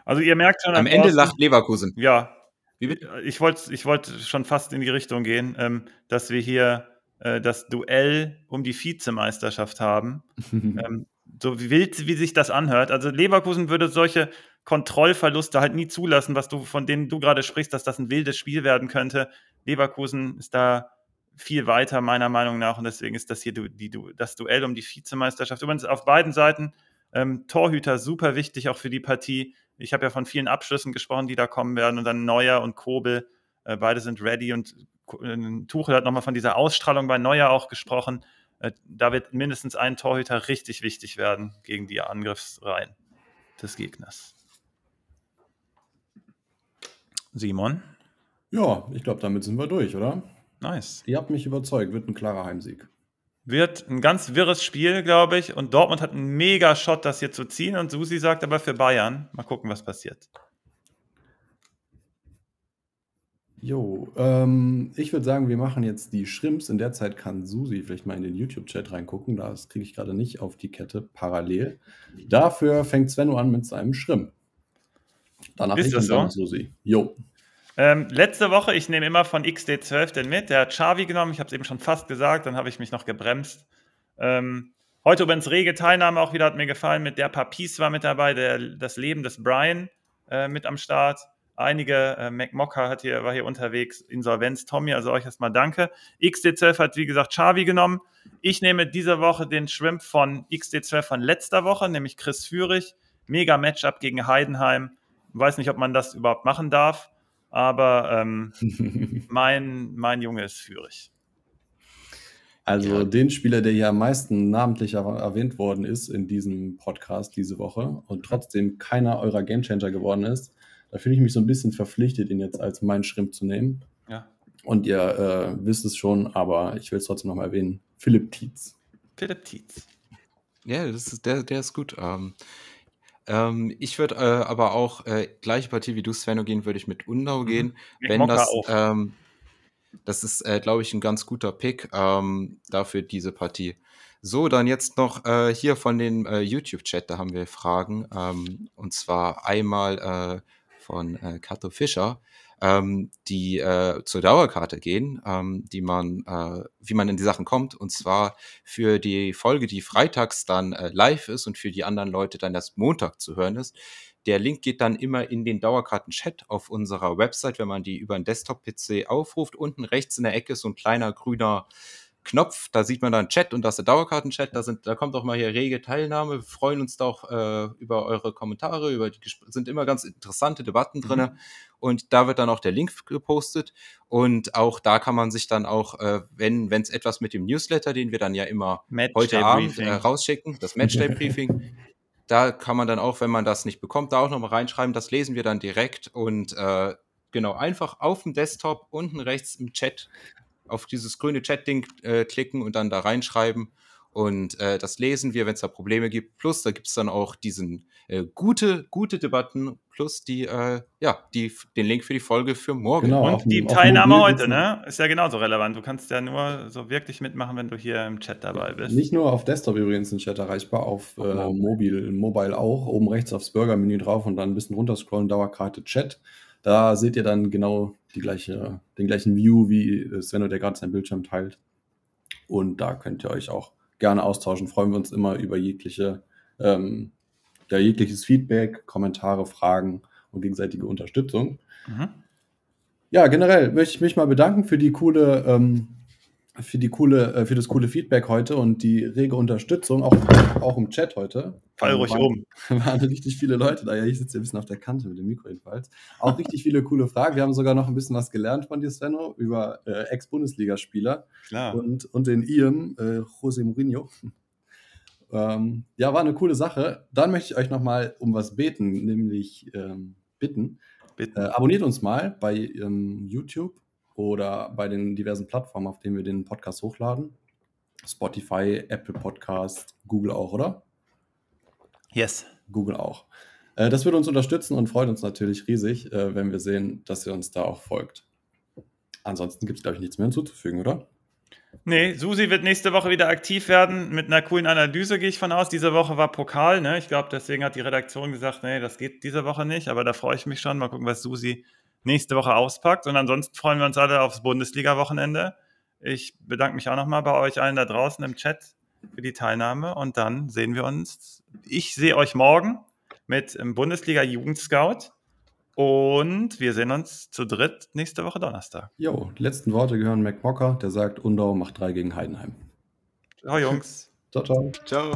Also ihr merkt schon. Am Ende lacht Leverkusen. Ja. Ich wollte ich wollt schon fast in die Richtung gehen, ähm, dass wir hier äh, das Duell um die Vizemeisterschaft haben. ähm, so wild, wie sich das anhört. Also Leverkusen würde solche Kontrollverluste halt nie zulassen, was du, von denen du gerade sprichst, dass das ein wildes Spiel werden könnte. Leverkusen ist da viel weiter, meiner Meinung nach, und deswegen ist das hier die, die, das Duell um die Vizemeisterschaft. Übrigens auf beiden Seiten ähm, Torhüter super wichtig auch für die Partie. Ich habe ja von vielen Abschlüssen gesprochen, die da kommen werden und dann Neuer und Kobel, äh, beide sind ready und äh, Tuchel hat nochmal von dieser Ausstrahlung bei Neuer auch gesprochen. Äh, da wird mindestens ein Torhüter richtig wichtig werden gegen die Angriffsreihen des Gegners. Simon? Ja, ich glaube, damit sind wir durch, oder? Nice. Ihr habt mich überzeugt, wird ein klarer Heimsieg wird ein ganz wirres Spiel, glaube ich. Und Dortmund hat einen mega Shot, das hier zu ziehen. Und Susi sagt aber für Bayern. Mal gucken, was passiert. Jo, ähm, ich würde sagen, wir machen jetzt die Shrimps. In der Zeit kann Susi vielleicht mal in den YouTube-Chat reingucken. Das kriege ich gerade nicht auf die Kette parallel. Dafür fängt Svenno an mit seinem Shrimp. Danach Ist das so? Susi. Jo. Ähm, letzte Woche, ich nehme immer von XD12 den mit. Der hat Xavi genommen, ich habe es eben schon fast gesagt, dann habe ich mich noch gebremst. Ähm, heute übrigens rege Teilnahme auch wieder, hat mir gefallen. Mit der Papis war mit dabei, der, das Leben des Brian äh, mit am Start. Einige, äh, McMocker hat hier, war hier unterwegs, Insolvenz, Tommy, also euch erstmal danke. XD12 hat, wie gesagt, Xavi genommen. Ich nehme diese Woche den Shrimp von XD12 von letzter Woche, nämlich Chris Führig. Mega Matchup gegen Heidenheim. Weiß nicht, ob man das überhaupt machen darf aber ähm, mein, mein Junge ist führig. Also ja. den Spieler, der hier am meisten namentlich erwähnt worden ist in diesem Podcast diese Woche und trotzdem keiner eurer Gamechanger geworden ist, da fühle ich mich so ein bisschen verpflichtet, ihn jetzt als mein Schrimp zu nehmen. Ja. Und ihr äh, wisst es schon, aber ich will es trotzdem nochmal erwähnen. Philipp Tietz. Philipp Tietz. Ja, das ist, der, der ist gut. Ähm, ähm, ich würde äh, aber auch äh, gleiche Partie wie du, Svenno, gehen, würde ich mit Undau mhm. gehen. Ich wenn das, ähm, das ist, äh, glaube ich, ein ganz guter Pick ähm, dafür diese Partie. So, dann jetzt noch äh, hier von den äh, YouTube-Chat, da haben wir Fragen. Ähm, und zwar einmal äh, von äh, Kato Fischer ähm, die äh, zur Dauerkarte gehen, ähm, die man, äh, wie man in die Sachen kommt. Und zwar für die Folge, die freitags dann äh, live ist und für die anderen Leute dann erst Montag zu hören ist. Der Link geht dann immer in den Dauerkarten-Chat auf unserer Website, wenn man die über einen Desktop-PC aufruft. Unten rechts in der Ecke ist so ein kleiner grüner Knopf, da sieht man dann Chat und das ist der Dauerkarten-Chat, da, da kommt auch mal hier rege Teilnahme. Wir freuen uns da auch äh, über eure Kommentare, über die sind immer ganz interessante Debatten drin. Mhm. Und da wird dann auch der Link gepostet. Und auch da kann man sich dann auch, äh, wenn es etwas mit dem Newsletter, den wir dann ja immer Match heute Abend äh, rausschicken, das Matchday-Briefing, da kann man dann auch, wenn man das nicht bekommt, da auch nochmal reinschreiben. Das lesen wir dann direkt und äh, genau einfach auf dem Desktop unten rechts im Chat auf dieses grüne Chat-Ding äh, klicken und dann da reinschreiben. Und äh, das lesen wir, wenn es da Probleme gibt. Plus, da gibt es dann auch diesen äh, gute, gute Debatten, plus die, äh, ja, die, den Link für die Folge für morgen. Genau, und die Teilnahme heute, ne? Ist ja genauso relevant. Du kannst ja nur so wirklich mitmachen, wenn du hier im Chat dabei bist. Nicht nur auf Desktop übrigens im Chat erreichbar, auf äh, Mobil, Mobile auch. Oben rechts aufs Burger-Menü drauf und dann ein bisschen runterscrollen, Dauerkarte Chat. Da seht ihr dann genau die gleiche, den gleichen View, wie Svenno, der gerade seinen Bildschirm teilt. Und da könnt ihr euch auch gerne austauschen. Freuen wir uns immer über jegliche, ähm, ja, jegliches Feedback, Kommentare, Fragen und gegenseitige Unterstützung. Mhm. Ja, generell möchte ich mich mal bedanken für die coole ähm, für die coole, äh, für das coole Feedback heute und die rege Unterstützung, auch, auch im Chat heute. Fall ruhig waren, um. Waren richtig viele Leute da. Ja, ich sitze ja ein bisschen auf der Kante mit dem Mikro jedenfalls. Auch richtig viele coole Fragen. Wir haben sogar noch ein bisschen was gelernt von dir, Svenno, über äh, Ex-Bundesligaspieler und, und den Ian, äh, José Mourinho. Ähm, ja, war eine coole Sache. Dann möchte ich euch nochmal um was beten, nämlich ähm, bitten. bitten. Äh, abonniert uns mal bei ähm, YouTube oder bei den diversen Plattformen, auf denen wir den Podcast hochladen. Spotify, Apple Podcast, Google auch, oder? Yes. Google auch. Äh, das würde uns unterstützen und freut uns natürlich riesig, äh, wenn wir sehen, dass ihr uns da auch folgt. Ansonsten gibt es, glaube ich, nichts mehr hinzuzufügen, oder? Nee, Susi wird nächste Woche wieder aktiv werden mit einer coolen Analyse, gehe ich von aus. Diese Woche war Pokal, ne? Ich glaube, deswegen hat die Redaktion gesagt, nee, das geht diese Woche nicht, aber da freue ich mich schon. Mal gucken, was Susi nächste Woche auspackt. Und ansonsten freuen wir uns alle aufs Bundesliga-Wochenende. Ich bedanke mich auch nochmal bei euch allen da draußen im Chat für die Teilnahme. Und dann sehen wir uns. Ich sehe euch morgen mit dem Bundesliga Jugendscout. Und wir sehen uns zu dritt nächste Woche Donnerstag. Jo, die letzten Worte gehören Mac Mocker, der sagt, Undau macht drei gegen Heidenheim. Ciao, Jungs. ciao, ciao. Ciao.